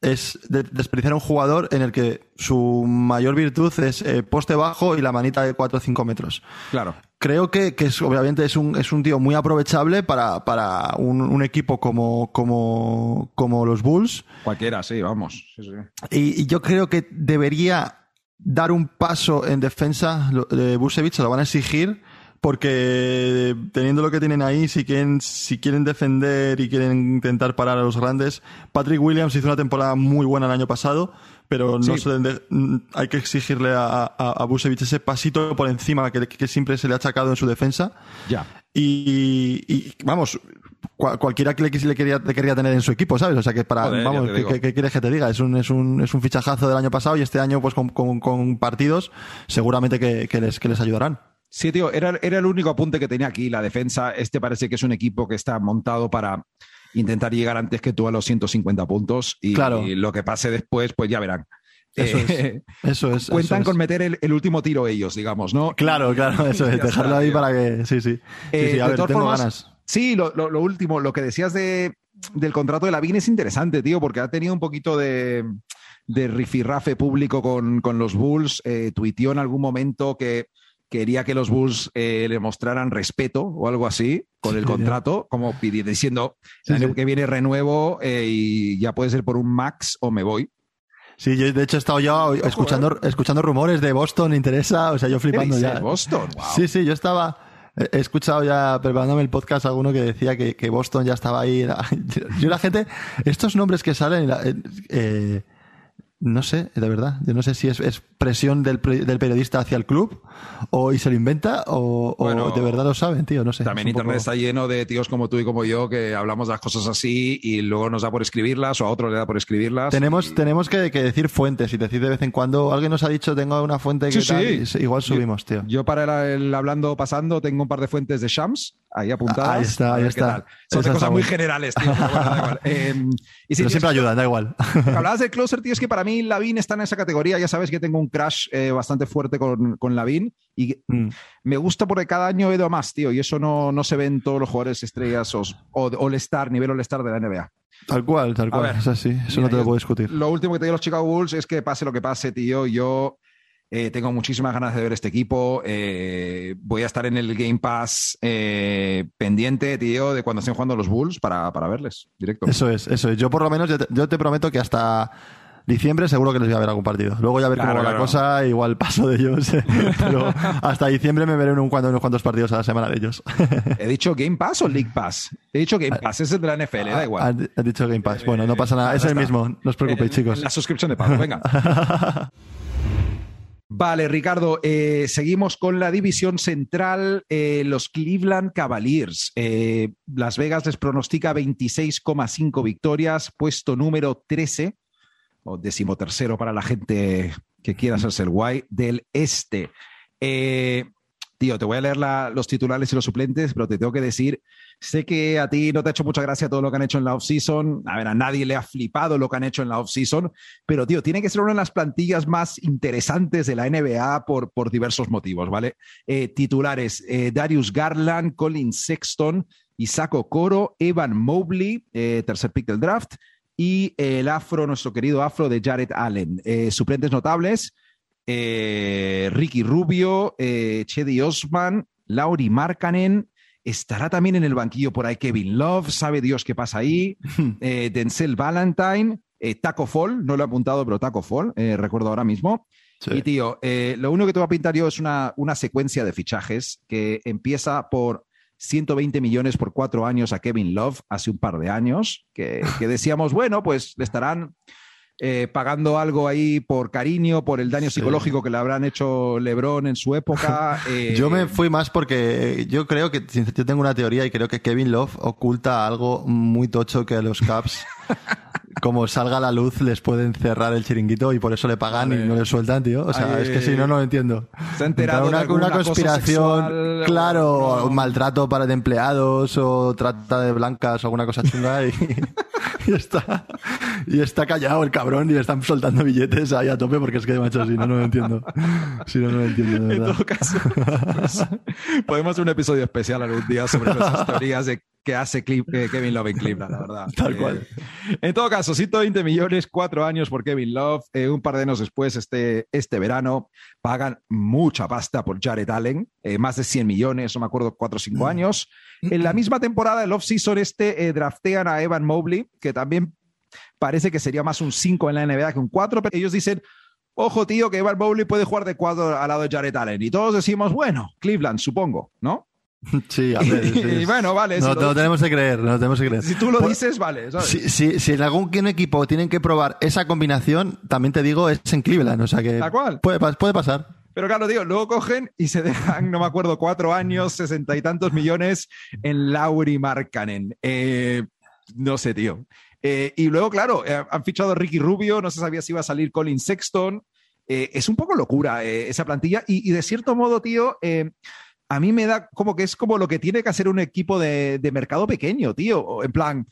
es de- desperdiciar a un jugador en el que su mayor virtud es eh, poste bajo y la manita de 4 o 5 metros Claro. creo que, que es, obviamente es un, es un tío muy aprovechable para, para un, un equipo como, como, como los Bulls. Cualquiera, sí, vamos. Sí, sí. Y, y yo creo que debería dar un paso en defensa. De Busevich se lo van a exigir porque teniendo lo que tienen ahí, si quieren, si quieren defender y quieren intentar parar a los grandes, Patrick Williams hizo una temporada muy buena el año pasado, pero no Sí. se de- hay que exigirle a, a, a Busevich ese pasito por encima que, que siempre se le ha achacado en su defensa. Ya. Y, y, vamos, cua- cualquiera que le, le quería, le quería tener en su equipo, ¿sabes? O sea que para, Joder, vamos, te ¿qué, digo. qué- qué quieres que te diga? Es un, es un, es un fichajazo del año pasado y este año, pues con, con- con partidos, seguramente que, que les, que les ayudarán. Sí, tío, era, era el único apunte que tenía aquí. La defensa, este parece que es un equipo que está montado para intentar llegar antes que tú a los 150 puntos y, Claro. y lo que pase después, pues ya verán. Eso es. Eso es cuentan eso con meter el, el último tiro ellos, digamos, ¿no? Claro, claro, eso es. [laughs] Dejarlo ahí para que. Sí, sí. Sí, Eh, sí, a ver, tengo formas, ganas. Sí, lo, lo- lo último, lo que decías de, del contrato de Lavín es interesante, tío, porque ha tenido un poquito de, de rifirrafe público con, con los Bulls. Eh, tuiteó en algún momento que quería que los Bulls eh, le mostraran respeto o algo así con el Sí, contrato, como pidi- diciendo Sí, el año sí. que viene renuevo eh, y ya puede ser por un max o me voy. Sí, yo de hecho he estado ya escuchando, escuchando rumores de Boston, interesa, o sea, yo ¿Qué flipando ya. Boston? Wow. Sí, sí, yo estaba. He escuchado ya, preparándome el podcast, alguno que decía que, que Boston ya estaba ahí. [laughs] Yo, la gente, estos nombres que salen, eh, eh, no sé, de verdad, yo no sé si es, es presión del, del periodista hacia el club, o y se lo inventa, o, de verdad lo saben, tío, no sé. También es Internet poco- está lleno de tíos como tú y como yo que hablamos de las cosas así y luego nos da por escribirlas o a otro le da por escribirlas. Tenemos, y- tenemos que, que decir fuentes y decir de vez en cuando, alguien nos ha dicho, tengo una fuente que Sí, tal, sí. y igual subimos, tío. Yo para el, el hablando pasando tengo un par de fuentes de Shams ahí apuntadas. Ahí está, ahí está. Son de cosas muy generales, tío. pero bueno, da igual. [laughs] Eh, y sí, Pero tío, siempre ayudan, da igual. [laughs] Hablabas [laughs] de closer, tío, es que para mí Lavin está en esa categoría. Ya sabes que tengo un crash eh, bastante fuerte con, con Lavin y Mm. me gusta porque cada año he ido más, tío, y eso no, no se ve en todos los jugadores estrellas o, o All-Star, nivel All-Star de la NBA. Tal cual, tal cual. ver, es así, eso mira, no te lo puedo discutir. Lo último que te digo a los Chicago Bulls es que pase lo que pase, tío, yo eh, tengo muchísimas ganas de ver este equipo. eh, voy a estar en el Game Pass eh, pendiente, tío, de cuando estén jugando los Bulls para, para verles directo. Eso es, eso es. Yo por lo menos, yo te, yo te prometo que hasta diciembre seguro que les voy a ver algún partido. Luego ya ver Claro, cómo va la cosa, igual paso de ellos. [laughs] Pero hasta diciembre me veré un, cuando, unos cuantos partidos a la semana de ellos. [laughs] ¿He dicho Game Pass o League Pass? He dicho Game Pass, es el de la NFL, da igual. Has has dicho Game Pass. Bueno, no pasa nada. Ah, Es el mismo. No os preocupéis, chicos. en la suscripción de pago, venga. [laughs] Vale, Ricardo, eh, seguimos con la división central, eh, los Cleveland Cavaliers. Eh, Las Vegas les pronostica 26,5 victorias, puesto número 13, o decimotercero para la gente que quiera hacerse el guay, del este. Tío, te voy a leer los titulares y los suplentes, pero te tengo que decir, sé que a ti no te ha hecho mucha gracia todo lo que han hecho en la offseason. A ver, a nadie le ha flipado lo que han hecho en la offseason, pero tío, tiene que ser una de las plantillas más interesantes de la NBA por, diversos motivos, ¿vale? Eh, titulares, eh, Darius Garland, Colin Sexton, Isaac Okoro, Evan Mobley, eh, tercer pick del draft, y el afro, nuestro querido afro de Jared Allen. Suplentes notables, eh, Ricky Rubio, eh, Chedi Osman, Lauri Markkanen, estará también en el banquillo por ahí Kevin Love, sabe Dios qué pasa ahí, [laughs] eh, Denzel Valentine, eh, Taco Fall, no lo he apuntado, pero Taco Fall, eh, recuerdo ahora mismo. Sí. Y tío, lo único que te voy a pintar yo es una, una secuencia de fichajes que empieza por 120 millones por cuatro años a Kevin Love hace un par de años, que, que decíamos, [laughs] bueno, pues le estarán eh, pagando algo ahí por cariño, por el daño Sí. psicológico que le habrán hecho LeBron en su época. [laughs] eh, Yo me fui más porque yo creo que yo tengo una teoría y creo que Kevin Love oculta algo muy tocho que a los Caps, [laughs] como salga la luz, les pueden cerrar el chiringuito y por eso le pagan Vale. y no le sueltan, tío. O sea, Ay, es que si no, no lo entiendo. Se ha enterado de una, algún una conspiración, sexual, claro, o no. un maltrato para de empleados o trata de blancas o alguna cosa chunga y, [laughs] y está y está callado el cabrón y le están soltando billetes ahí a tope porque es que macho, si no, no lo entiendo. Si no, no lo entiendo, de En todo caso, pues, podemos hacer un episodio especial algún día sobre [laughs] nuestras teorías de qué hace eh, Kevin Love en Cleveland, la verdad. [laughs] Tal Eh, cual. En todo caso, 120 millones, cuatro años por Kevin Love. Eh, un par de años después, este, este verano, pagan mucha pasta por Jared Allen, eh, más de 100 millones, no me acuerdo, cuatro o cinco años. En la misma temporada, el off-season este, draftean a Evan Mobley, que también parece que sería más un 5 en la NBA que un 4, pero ellos dicen, ojo tío, que Evan Mobley puede jugar de cuadro al lado de Jared Allen. Y todos decimos, bueno, Cleveland, supongo, ¿no? [laughs] Sí, a ver. y bueno, vale. No, si, lo, tenemos que creer, no tenemos que creer. si tú lo dices, vale. ¿sabes? Si, si, si en algún equipo tienen que probar esa combinación, también te digo, es en Cleveland. O sea que Tal cual. Puede, puede pasar. Pero claro, digo, luego cogen y se dejan, no me acuerdo, cuatro años, sesenta y tantos millones en Lauri Markkanen. Eh, no sé, tío. Eh, y luego, claro, eh, han fichado a Ricky Rubio, no se sabía si iba a salir Colin Sexton. Es un poco locura esa plantilla. Y, y de cierto modo, tío, a mí me da como que es como lo que tiene que hacer un equipo de, de mercado pequeño, tío. En plan,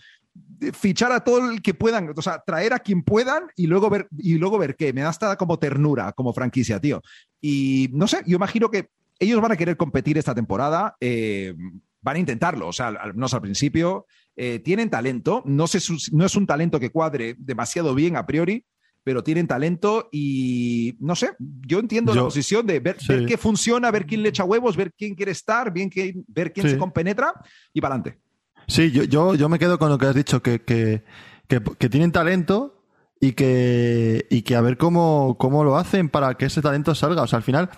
fichar a todo el que puedan, o sea, traer a quien puedan y luego ver, y luego ver qué. Me da hasta como ternura como franquicia, tío. Y no sé, yo imagino que ellos van a querer competir esta temporada. Eh, van a intentarlo, o sea, al menos al principio. Eh, tienen talento, no, sé, no es un talento que cuadre demasiado bien a priori, pero tienen talento y no sé, yo entiendo la posición de ver, qué funciona, ver quién le echa huevos, ver quién quiere estar, bien que, ver quién se compenetra y para adelante. Sí, yo, yo, yo, me quedo con lo que has dicho, que, que, que, tienen talento y que, y que a ver cómo, cómo lo hacen para que ese talento salga. O sea, al final,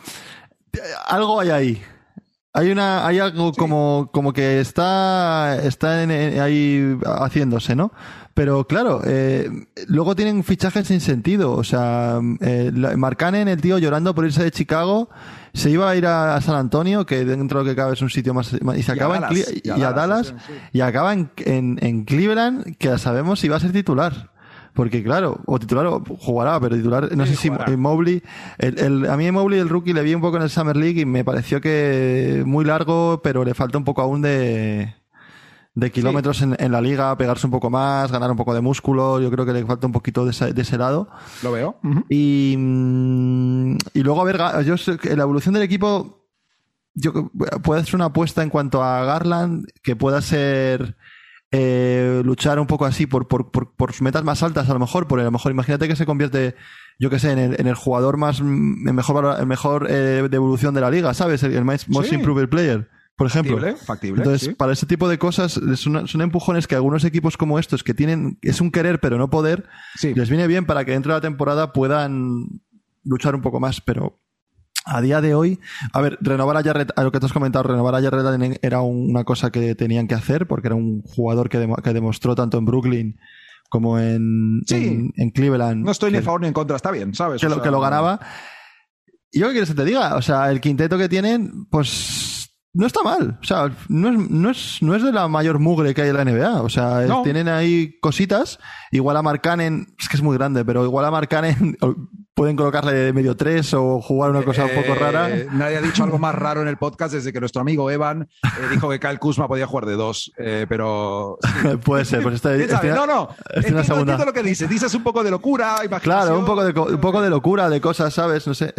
algo hay ahí. Hay una, hay algo como, como que está, está ahí haciéndose, ¿no? Pero claro, eh, luego tienen fichajes sin sentido. O sea, eh, Marcanen, el tío llorando por irse de Chicago, se iba a ir a, San Antonio, que dentro de lo que cabe es un sitio más, y se acaba en y a Dallas, y acaba en, en, en Cleveland, que ya sabemos si va a ser titular. Porque claro, o titular o jugará, pero titular, no sé si Mobley, el, el, a mí Mobley el rookie le vi un poco en el Summer League y me pareció que muy largo, pero le falta un poco aún de, de kilómetros en, en, la liga, pegarse un poco más, ganar un poco de músculo. Yo creo que le falta un poquito de ese, de ese lado. Lo veo. y, mm, y luego, a ver, yo sé que la evolución del equipo, yo puede ser una apuesta en cuanto a Garland, que pueda ser eh, luchar un poco así por, por, por, metas más altas, a lo mejor, por a lo mejor imagínate que se convierte, yo que sé, en el, en el jugador más, el mejor, el mejor eh, de evolución de la liga, ¿sabes? El, most improved player. Por ejemplo. Factible, Entonces, para ese tipo de cosas, son, son, empujones que algunos equipos como estos, que tienen, es un querer pero no poder, les viene bien para que dentro de la temporada puedan luchar un poco más, pero a día de hoy, a ver, renovar a Jarrett, a lo que te has comentado, renovar a Jarrett era una cosa que tenían que hacer porque era un jugador que, que demostró tanto en Brooklyn como en, en, Cleveland. No estoy ni a favor ni en contra, está bien, ¿sabes? Que, lo, que lo ganaba. Y yo qué quieres que te diga, o sea, el quinteto que tienen, pues no está mal. O sea, no es, no es, no es de la mayor mugre que hay en la NBA. O sea, tienen ahí cositas. Igual a Marcanen, es que es muy grande, pero igual a Marcanen [laughs] pueden colocarle de medio tres o jugar una cosa un poco eh, rara. Nadie ha dicho algo más raro en el podcast desde que nuestro amigo Evan eh, dijo que Kyle Kuzma podía jugar de dos, eh, pero... [laughs] Puede ser, pues este, no, no, entiendo, entiendo, lo que dices. Dices un poco de locura, imaginación... Claro, un poco de, un poco de locura, de cosas, ¿sabes? No sé.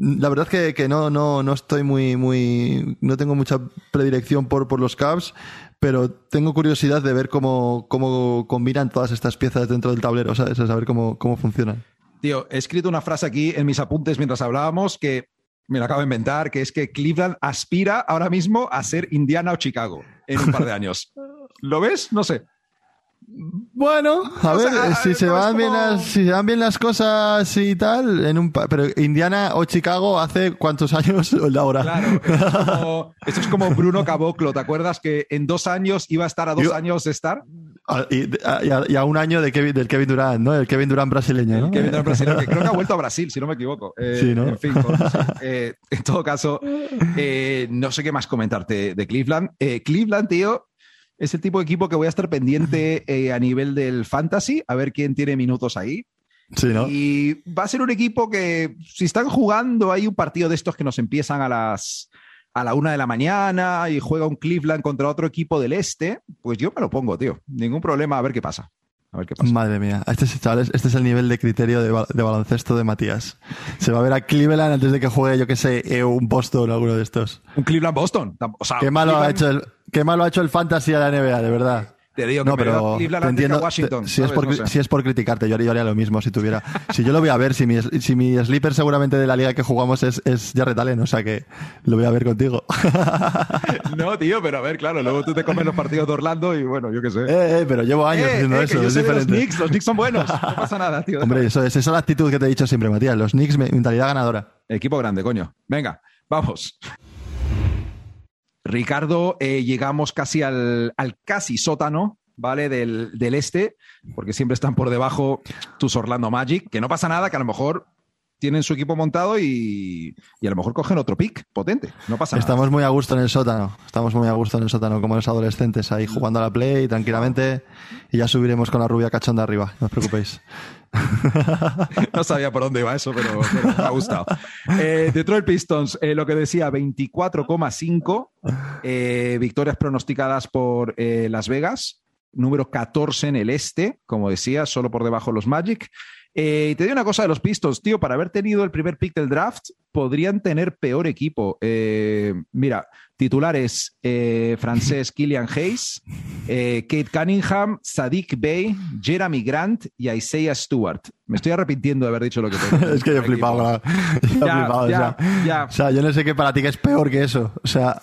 la verdad es que, que, no, no, no estoy muy, muy... No tengo mucha predilección por, por los Cavs, pero tengo curiosidad de ver cómo, cómo combinan todas estas piezas dentro del tablero, ¿sabes? A saber cómo, cómo funcionan. Tío, he escrito una frase aquí en mis apuntes mientras hablábamos que me la acabo de inventar, que es que Cleveland aspira ahora mismo a ser Indiana o Chicago en un par de años. [laughs] ¿Lo ves? No sé. Bueno, a ver, si, se van bien las, si se van bien las cosas y tal, en un pero Indiana o Chicago hace cuántos años [laughs] ahora. Claro, esto es, como, Bruno Caboclo, ¿te acuerdas que en dos años iba a estar a dos años de estar? Y, a, un año de Kevin, del Kevin Durant, ¿no? El Kevin Durant brasileño, ¿no? Kevin Durant brasileño, que creo que ha vuelto a Brasil, si no me equivoco. Eh, sí, ¿no? En fin, eh, en todo caso, eh, no sé qué más comentarte de Cleveland. Cleveland, tío, es el tipo de equipo que voy a estar pendiente a nivel del fantasy, a ver quién tiene minutos ahí. Sí, ¿no? Y va a ser un equipo que, si están jugando, hay un partido de estos que nos empiezan a las a la una de la mañana y juega un Cleveland contra otro equipo del este, pues yo me lo pongo, tío. Ningún problema, a ver qué pasa. A ver qué pasa. Madre mía, este es, este es el nivel de criterio de, baloncesto de Matías. Se va a ver a Cleveland antes de que juegue, yo que sé, eh, un Boston o alguno de estos. Un Cleveland-Boston. qué, malo ha hecho el, qué malo ha hecho el fantasy de la NBA, de verdad. Te digo que no, pero te entiendo, Washington, si, es por, si es por criticarte, yo haría, lo mismo si tuviera. si yo lo voy a ver, si mi, si mi sleeper seguramente de la liga que jugamos es, es Jared Allen, o sea que lo voy a ver contigo. [laughs] no, tío, pero a ver, claro, luego tú te comes los partidos de Orlando y bueno, yo qué sé. Eh, eh, pero llevo años eh, haciendo eh, eso. es diferente. Los Knicks, los Knicks son buenos, no [laughs] pasa nada, tío. Hombre, eso es, esa es la actitud que te he dicho siempre, Matías. Los Knicks, mentalidad ganadora. Equipo grande, coño. Venga, vamos. Ricardo, eh, llegamos casi al, casi sótano, ¿vale? Del, del, este, porque siempre están por debajo tus Orlando Magic, que no pasa nada, que a lo mejor tienen su equipo montado y, a lo mejor cogen otro pick potente. No pasa Estamos muy a gusto en el sótano. Estamos muy a gusto en el sótano, como los adolescentes, ahí jugando a la play tranquilamente. Y ya subiremos con la rubia cachonda arriba, no os preocupéis. [laughs] no sabía por dónde iba eso, pero, me ha gustado. Eh, Detroit Pistons, eh, lo que decía, 24,5 eh, victorias pronosticadas por Las Vegas. número 14 en el este, como decía, solo por debajo de los Magic. Y te digo una cosa de los Pistons, tío, para haber tenido el primer pick del draft, podrían tener peor equipo. Mira, titulares eh, francés [laughs] Killian Hayes, Kate Cunningham, Sadiq Bey, Jeremy Grant y Isaiah Stewart. Me estoy arrepintiendo de haber dicho lo que tengo. [laughs] es que yo he flipado, [laughs] ya, ya, o sea, yo no sé qué para ti que es peor que eso. O sea,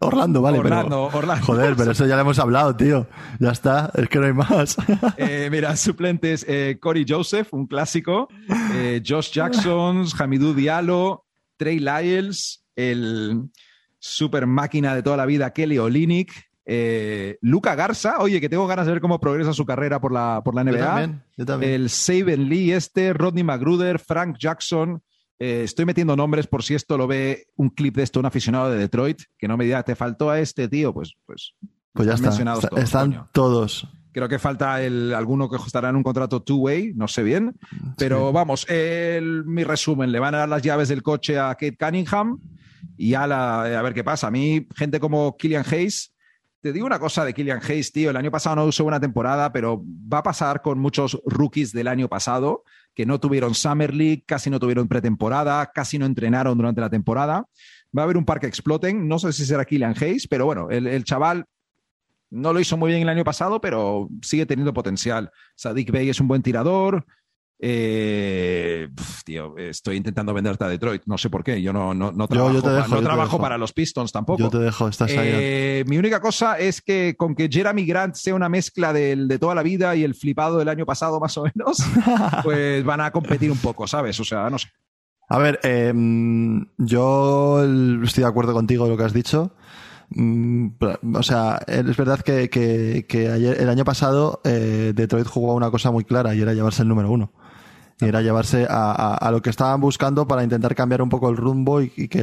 Orlando, vale. Orlando, Orlando. Joder, pero eso ya lo hemos hablado, tío. Ya está, es que no hay más. mira, suplentes Corey Joseph, un clásico, Josh Jackson, Hamidou Diallo, Trey Lyles, el super máquina de toda la vida, Kelly Olinick, eh, Luca Garza, oye, que tengo ganas de ver cómo progresa su carrera por la, por la NBA. El Saben Lee, este, Rodney Magruder, Frank Jackson. Eh, estoy metiendo nombres por si esto lo ve un clip de esto, un aficionado de Detroit, que no me diga, te faltó a este tío, pues, pues, pues ya está. están todos. Creo que falta el, alguno que estará en un contrato two-way, no sé bien. Pero vamos, mi resumen, le van a dar las llaves del coche a Kate Cunningham y a, a ver qué pasa. A mí, gente como Killian Hayes, te digo una cosa de Killian Hayes, tío, el año pasado no usó una temporada, pero va a pasar con muchos rookies del año pasado que no tuvieron Summer League, casi no tuvieron pretemporada, casi no entrenaron durante la temporada. Va a haber un parque exploten, no sé si será Killian Hayes, pero bueno, el, el chaval no lo hizo muy bien el año pasado, pero sigue teniendo potencial. Sadik Bey es un buen tirador. Eh, tío, estoy intentando venderte a Detroit, no sé por qué. Yo no, no, no trabajo, para los Pistons tampoco. Yo te dejo, estás ahí. Eh, mi única cosa es que con que Jeremy Grant sea una mezcla del, de toda la vida y el flipado del año pasado, más o menos, [laughs] pues van a competir un poco, ¿sabes? O sea, no sé. A ver, em, yo estoy de acuerdo contigo en lo que has dicho. Mm, o sea, es verdad que, que, ayer, el año pasado eh, Detroit jugó una cosa muy clara y era llevarse el número uno. Y era llevarse a, a, lo que estaban buscando para intentar cambiar un poco el rumbo y, que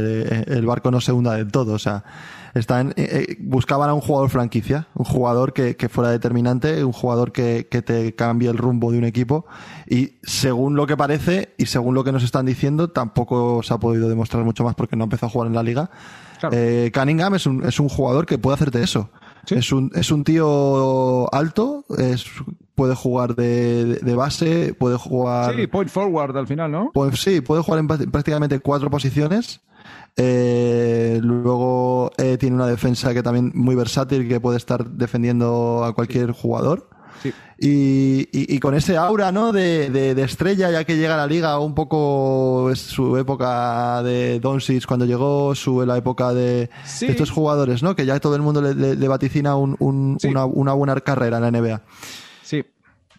el barco no se hunda del todo. O sea, están, eh, eh, buscaban a un jugador franquicia, un jugador que, que fuera determinante, un jugador que, que te cambie el rumbo de un equipo. Y según lo que parece y según lo que nos están diciendo, tampoco se ha podido demostrar mucho más porque no empezó a jugar en la liga eh, Cunningham es un, es un jugador que puede hacerte eso. Es, un, es un tío alto, es, puede jugar de, de, base, puede jugar. Sí, point forward al final, ¿no? Pues, sí, puede jugar en prácticamente cuatro posiciones. Eh, luego eh, tiene una defensa que también muy versátil, que puede estar defendiendo a cualquier jugador. Y, y, con ese aura, ¿no? De, de, estrella, ya que llega a la liga, un poco es su época de Doncic cuando llegó, su la época de, estos jugadores, ¿no? Que ya todo el mundo le, vaticina un, un, una, una, buena carrera en la NBA.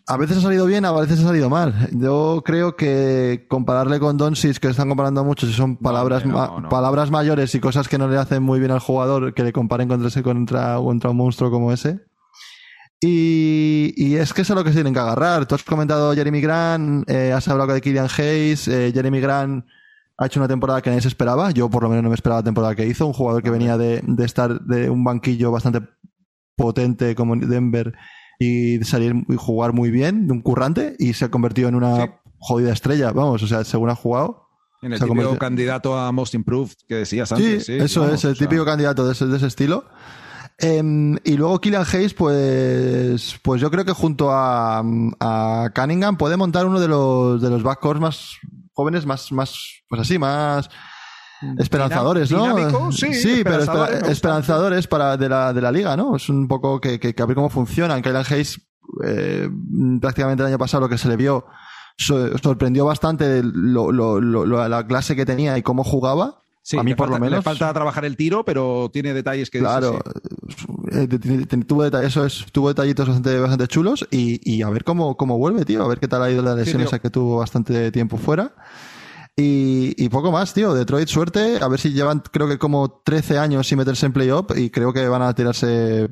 A veces ha salido bien, a veces ha salido mal. Yo creo que compararle con Doncic, que están comparando mucho, si son palabras, palabras mayores y cosas que no le hacen muy bien al jugador, que le comparen contra ese contra, contra un monstruo como ese y, es que eso es lo que se tienen que agarrar. Tú has comentado Jeremy Grant, eh, has hablado de Killian Hayes, eh, Jeremy Grant ha hecho una temporada que nadie se esperaba. Yo por lo menos no me esperaba la temporada que hizo. Un jugador que venía de, estar de un banquillo bastante potente como Denver y salir y jugar muy bien, de un currante, y se ha convertido en una jodida estrella. Vamos, o sea, según ha jugado. En el típico candidato a Most Improved que decías antes. Sí, eso es, el típico candidato de ese, de ese estilo. Em, y luego Killian Hayes, pues, pues yo creo que junto a, a Cunningham puede montar uno de los, de los backcourts más jóvenes, más, más, pues así, más esperanzadores, ¿no? Sí, pero esperanzadores para, de la, de la liga, ¿no? Es un poco que, que, que a ver cómo funcionan. Killian Hayes, eh, prácticamente el año pasado lo que se le vio, sorprendió bastante lo, lo, lo, la clase que tenía y cómo jugaba. Sí, a mí por lo menos. Le falta trabajar el tiro, pero tiene detalles que. Claro, eh, tuvo, eso es, tuvo detallitos bastante, bastante chulos y, y, a ver cómo, cómo vuelve, tío. A ver qué tal ha ido la lesión esa que tuvo bastante tiempo fuera. Y, y, poco más, tío. Detroit, suerte. A ver si llevan, creo que como 13 años sin meterse en playoff y creo que van a tirarse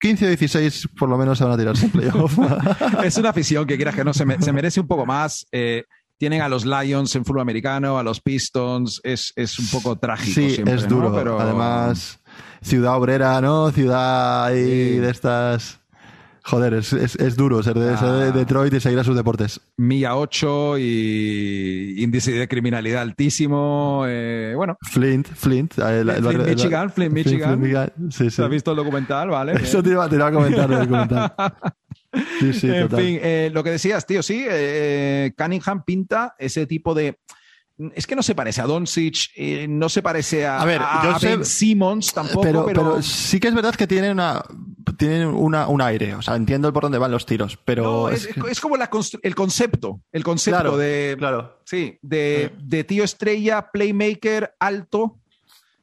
15 o 16 por lo menos se van a tirarse en playoff. [laughs] es una afición que quieras que no se, se merece un poco más. Eh, tienen a los Lions en fútbol americano, a los Pistons, es, es un poco trágico. Sí, es duro, pero además ciudad obrera, ¿no? Ciudad ahí de estas Joder, es, es, es duro ser de, ser de Ah. Detroit y seguir a sus deportes. Milla 8 y índice de criminalidad altísimo. eh, bueno, Flint, Flint. eh, el- el Flint, barrio- el- Michigan, Flint, Michigan. Sí, sí. ¿has visto el documental? Vale. [laughs] Eso te iba, te iba a comentar del documental. [laughs] Sí, sí, en total. fin, eh, lo que decías, tío, sí, eh, Cunningham pinta ese tipo de. Es que no se parece a Doncic, eh, no se parece a, A ver, yo a sé- Ben Simmons tampoco, pero, pero, pero sí que es verdad que tiene una tiene una, un aire. O sea, entiendo por dónde van los tiros, pero no, es es, que- es como la el concepto, el concepto Claro, de, claro. sí, de, de tío estrella, playmaker, alto,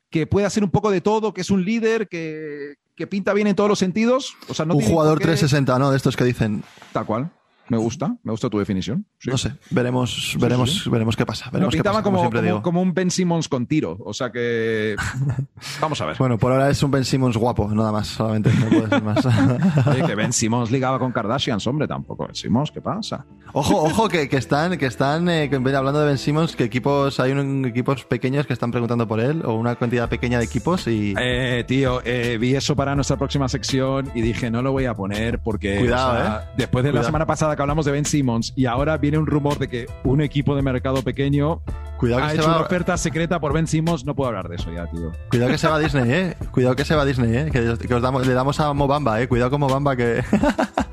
que puede hacer un poco de todo, que es un líder, que, que pinta bien en todos los sentidos. O sea, no un jugador por qué- 360, ¿no? De estos que dicen, Tal cual. Me gusta, me gusta tu definición. Sí. no sé, veremos, veremos, veremos qué pasa. Veremos qué pasa, como, como, siempre como, digo. como un Ben Simmons con tiro. O sea que. [laughs] Vamos a ver. Bueno, por ahora es un Ben Simmons guapo, nada más, solamente, no puede ser más. [laughs] Oye, que Ben Simmons ligaba con Kardashians, hombre, tampoco. Ben Simmons, ¿qué pasa? Ojo, ojo, que, que están, que están eh, hablando de Ben Simmons, que equipos, hay un, equipos pequeños que están preguntando por él, o una cantidad pequeña de equipos y... Eh, tío, eh, vi eso para nuestra próxima sección y dije, no lo voy a poner porque. Cuidado, o sea, Después de la semana pasada que hablamos de Ben Simmons y ahora viene un rumor de que un equipo de mercado pequeño Cuidado ha que, se hecho una va, oferta secreta por Ben Simmons. No puedo hablar de eso ya, tío. cuidado que se va a Disney, eh. Cuidado que se va a Disney, eh. Que, que os damos, le damos a Mobamba, eh. Cuidado con Mobamba que [laughs]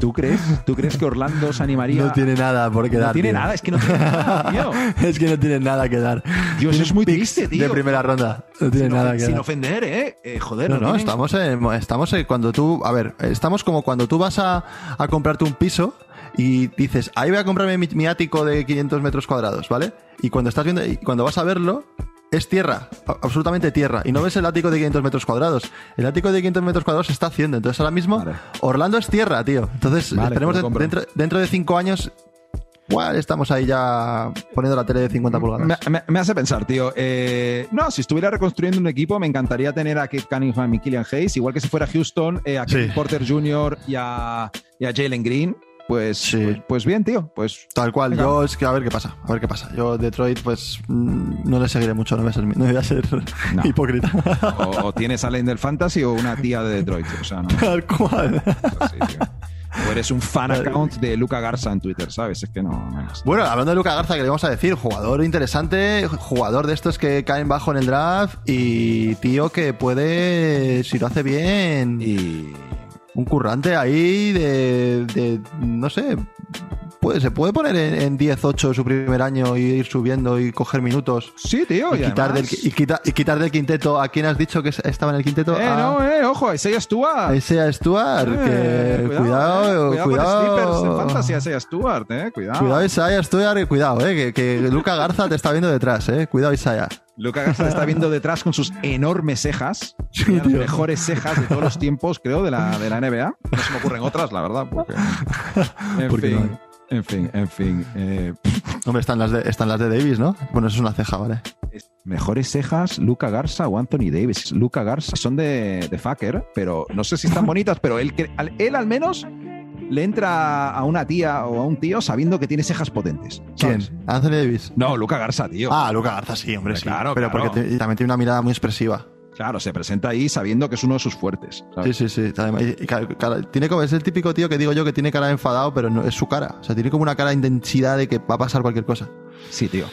¿Tú crees? ¿Tú crees que Orlando se animaría? no tiene nada por qué No tiene tío. nada, es que no tiene nada, tío. [laughs] es que no tiene nada que dar. Dios, es muy triste, tío. De primera ronda. No tiene sin, nada que sin dar. ofender, ¿eh? Eh, Joder, No, no, tienen- estamos en, estamos en cuando tú, a ver, estamos como cuando tú vas a, a comprarte un piso y dices, ahí voy a comprarme mi, mi ático de 500 metros cuadrados, ¿vale? Y cuando estás viendo, y cuando vas a verlo, es tierra, absolutamente tierra, y no ves el ático de 500 metros cuadrados. El ático de 500 metros cuadrados se está haciendo, entonces ahora mismo Vale. Orlando es tierra, tío. Entonces Vale, esperemos te de- lo compro. dentro, dentro de cinco años, igual estamos ahí ya poniendo la tele de 50 pulgadas. Me, me- me hace pensar, tío. Eh, no, si estuviera reconstruyendo un equipo, me encantaría tener a Kate Cunningham y Killian Hayes, igual que si fuera Houston, eh, a Sí. Kevin Porter Jr. y a, y a Jalen Green. Pues, Sí. pues, pues bien, tío. Pues Tal cual, Venga. yo es que a ver qué pasa, a ver qué pasa. Yo Detroit, pues mm, no le seguiré mucho, no voy a ser, no voy a ser [laughs] No. hipócrita. o, o tienes a Lane del Fantasy o una tía de Detroit. O sea, no. Tal cual. Sí, tío. O eres un fan account de Luca Garza en Twitter, ¿sabes? Es que no. Bueno, hablando de Luca Garza, que le vamos a decir, jugador interesante, jugador de estos que caen bajo en el draft y tío que puede, si lo hace bien, Y. un currante ahí de, de, no sé, puede, se puede poner en, en 10-8 su primer año y ir subiendo y coger minutos. Sí, tío. Y Y, quitar, del, además- y, quita- y quitar del quinteto a quién has dicho que estaba en el quinteto. Eh, A- no, eh, ojo, Isaiah Stewart. Ese Stuart, Eh, que cuidado, eh, cuidado, con Sleepers en Fantasy, Isaiah Stewart, eh, cuidado. Cuidado Isaiah Stuart, cuidado, eh, que, que Luca Garza te está viendo detrás, eh. Cuidado Isaiah. Luca Garza está viendo detrás con sus enormes cejas. Sí, las mejores cejas de todos los tiempos, creo, de la, de la NBA. No se me ocurren otras, la verdad. Porque... En [laughs] ¿Por qué fin, no? En fin, en fin. eh, [laughs] Hombre, están las de, están las de Davis, ¿no? Bueno, eso es una ceja, ¿vale? es- mejores cejas, Luca Garza o Anthony Davis. Luca Garza son de, de fucker, pero no sé si están bonitas, pero él, él al menos le entra a una tía o a un tío sabiendo que tiene cejas potentes. ¿Quién? Anthony Davis. No, Luca Garza, tío. Ah, Luca Garza, sí, hombre, sí. Claro, Pero claro. porque te- también tiene una mirada muy expresiva. Claro, se presenta ahí sabiendo que es uno de sus fuertes. ¿sabes? Sí, sí, sí. Además, y- y cara- cara- tiene como, es el típico tío que digo yo que tiene cara de enfadado, pero no es su cara. O sea, tiene como una cara de intensidad de que va a pasar cualquier cosa. Sí, tío.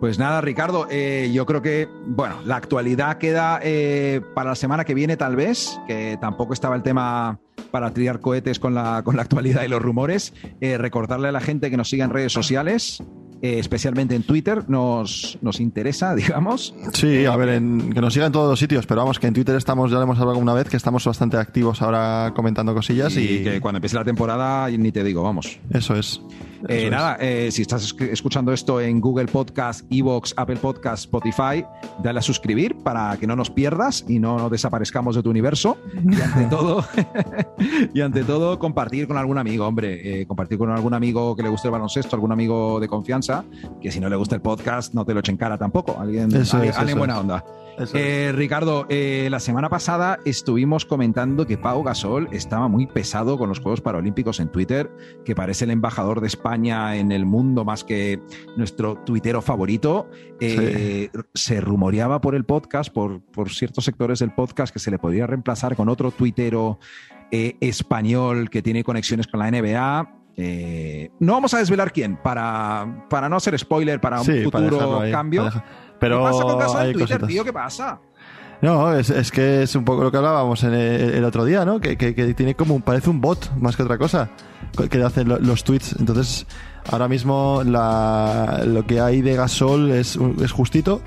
Pues nada, Ricardo, eh, yo creo que, bueno, la actualidad queda eh, para la semana que viene tal vez, que tampoco estaba el tema para tirar cohetes con la, con la actualidad y los rumores. Eh, recordarle a la gente que nos siga en redes sociales, eh, especialmente en Twitter, nos, nos interesa, [laughs] digamos. Sí, a ver, en- que nos sigan en todos los sitios, pero vamos, que en Twitter estamos, ya lo hemos hablado una vez, que estamos bastante activos ahora comentando cosillas y, Y que cuando empiece la temporada, ni te digo, vamos. eso es. Eh, es. nada, eh, si estás esc- escuchando esto en Google Podcast, Evox, Apple Podcast, Spotify, dale a suscribir para que no nos pierdas y no desaparezcamos de tu universo. Y ante [laughs] todo, [laughs] y ante todo compartir con algún amigo, hombre, eh, compartir con algún amigo que le guste el baloncesto, algún amigo de confianza, que si no le gusta el podcast no te lo echen cara tampoco. Alguien, Eso alguien, es, alguien eso buena onda. Eh, Ricardo, eh, la semana pasada estuvimos comentando que Pau Gasol estaba muy pesado con los Juegos Paralímpicos en Twitter, que parece el embajador de España en el mundo más que nuestro tuitero favorito. Eh, Se rumoreaba por el podcast, por, por ciertos sectores del podcast, que se le podría reemplazar con otro tuitero eh, español que tiene conexiones con la NBA. Eh, no vamos a desvelar quién, para, para no hacer spoiler, para un Sí, futuro ahí, cambio. para ¿Qué pasa con hay en Twitter, cositas. tío? ¿Qué pasa? No, es, es que es un poco lo que hablábamos en el, otro día, ¿no? Que, que- que tiene como un, parece un bot más que otra cosa que hacen lo- los tweets. Entonces, ahora mismo la- lo que hay de Gasol es, es justito.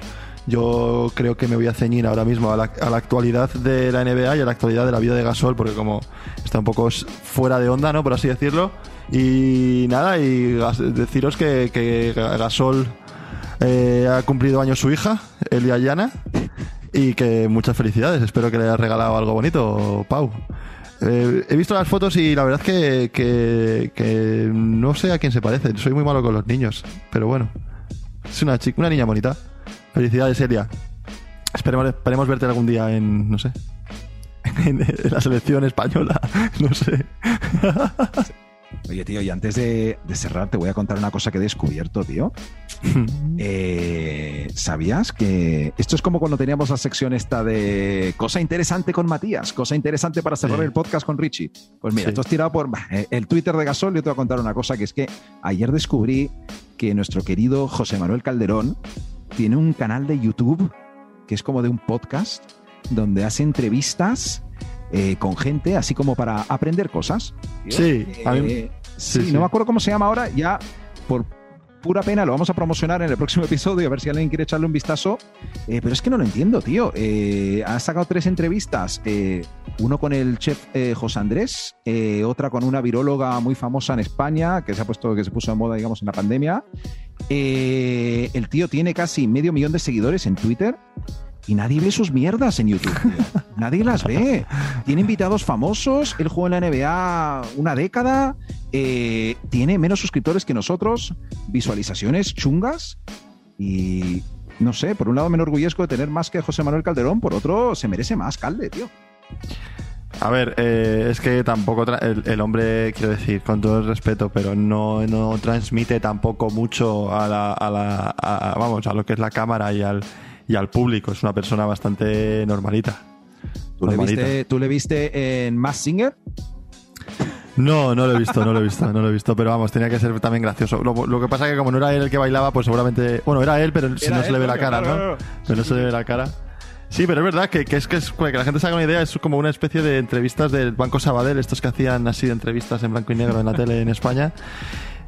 Yo creo que me voy a ceñir ahora mismo a la, a la actualidad de la NBA y a la actualidad de la vida de Gasol, porque como está un poco fuera de onda, ¿no? Por así decirlo. Y nada, y deciros que, que Gasol eh, ha cumplido años su hija, Elia Yana, y que muchas felicidades. Espero que le hayas regalado algo bonito, Pau. Eh, he visto las fotos y la verdad que, que, que no sé a quién se parece. Soy muy malo con los niños, pero bueno. Es una chica, una niña bonita. Felicidades, Elia. Esperemos, esperemos verte algún día en, no sé, [laughs] en la selección española. [laughs] No sé. [laughs] Oye, tío, y antes de, de cerrar, te voy a contar una cosa que he descubierto, tío. [laughs] Eh, ¿Sabías que esto es como cuando teníamos la sección esta de cosa interesante con Matías, cosa interesante para cerrar Sí. el podcast con Richie? Pues mira, Sí. esto es tirado por eh, el Twitter de Gasol. Yo te voy a contar una cosa que es que ayer descubrí que nuestro querido José Manuel Calderón tiene un canal de YouTube que es como de un podcast donde hace entrevistas eh, con gente así como para aprender cosas. Sí, a mí- sí, no me acuerdo cómo se llama ahora, ya por pura pena lo vamos a promocionar en el próximo [laughs] episodio, a ver si alguien quiere echarle un vistazo. Eh, pero es que no lo entiendo, tío. Eh, ha sacado tres entrevistas, eh, uno con el chef José Andrés, otra con una viróloga muy famosa en España, que se ha puesto, que se puso de moda, digamos, en la pandemia. El tío tiene casi medio millón de seguidores en Twitter. Y nadie ve sus mierdas en YouTube. tío. [laughs] Nadie las ve. Tiene invitados famosos. Él jugó en la NBA una década. eh, tiene menos suscriptores que nosotros. Visualizaciones chungas. Y no sé, por un lado me enorgullezco de tener más que José Manuel Calderón. Por otro, se merece más, Calde, tío. A ver, eh, es que tampoco el hombre, quiero decir, con todo el respeto, pero no, no transmite tampoco mucho a la, a la a- vamos, a lo que es la cámara y al, y al público. Es una persona bastante normalita. ¿Tú le, viste, ¿Tú le viste en Mass Singer? No, no lo he visto, no lo he visto, no lo he visto, pero vamos, tenía que ser también gracioso. Lo, lo que pasa es que como no era él el que bailaba, pues seguramente, bueno, era él, pero si no se le ve la cara, claro, ¿no? Pero no se le ve la cara. Sí, pero es verdad que, que es que es, que la gente se haga una idea, es como una especie de entrevistas del Banco Sabadell, estos que hacían así de entrevistas en blanco y negro en la tele en España.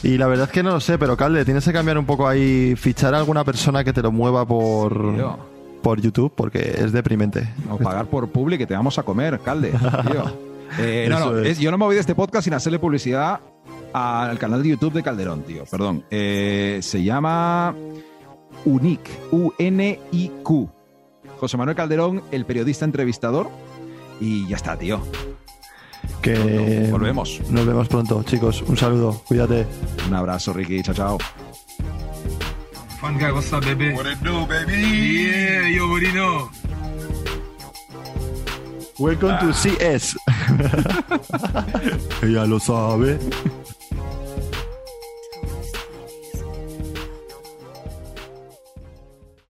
Y la verdad es que no lo sé, pero Calde, tienes que cambiar un poco ahí, fichar a alguna persona que te lo mueva por, Tío. por YouTube, porque es deprimente. O pagar por publi que te vamos a comer, Calde. tío. [laughs] Eh, no, no, es- yo no me voy de este podcast sin hacerle publicidad al canal de YouTube de Calderón, tío. Perdón. Eh, se llama UNIC, U-N-I-Q. José Manuel Calderón, el periodista entrevistador. Y ya está, tío. Que Volvemos. Nos vemos pronto, chicos. Un saludo, cuídate. Un abrazo, Ricky. Chao, chao. Fun guy, what's up, baby? What it do, baby? Yeah, you already know. Welcome to CS. [laughs] Ella lo sabe.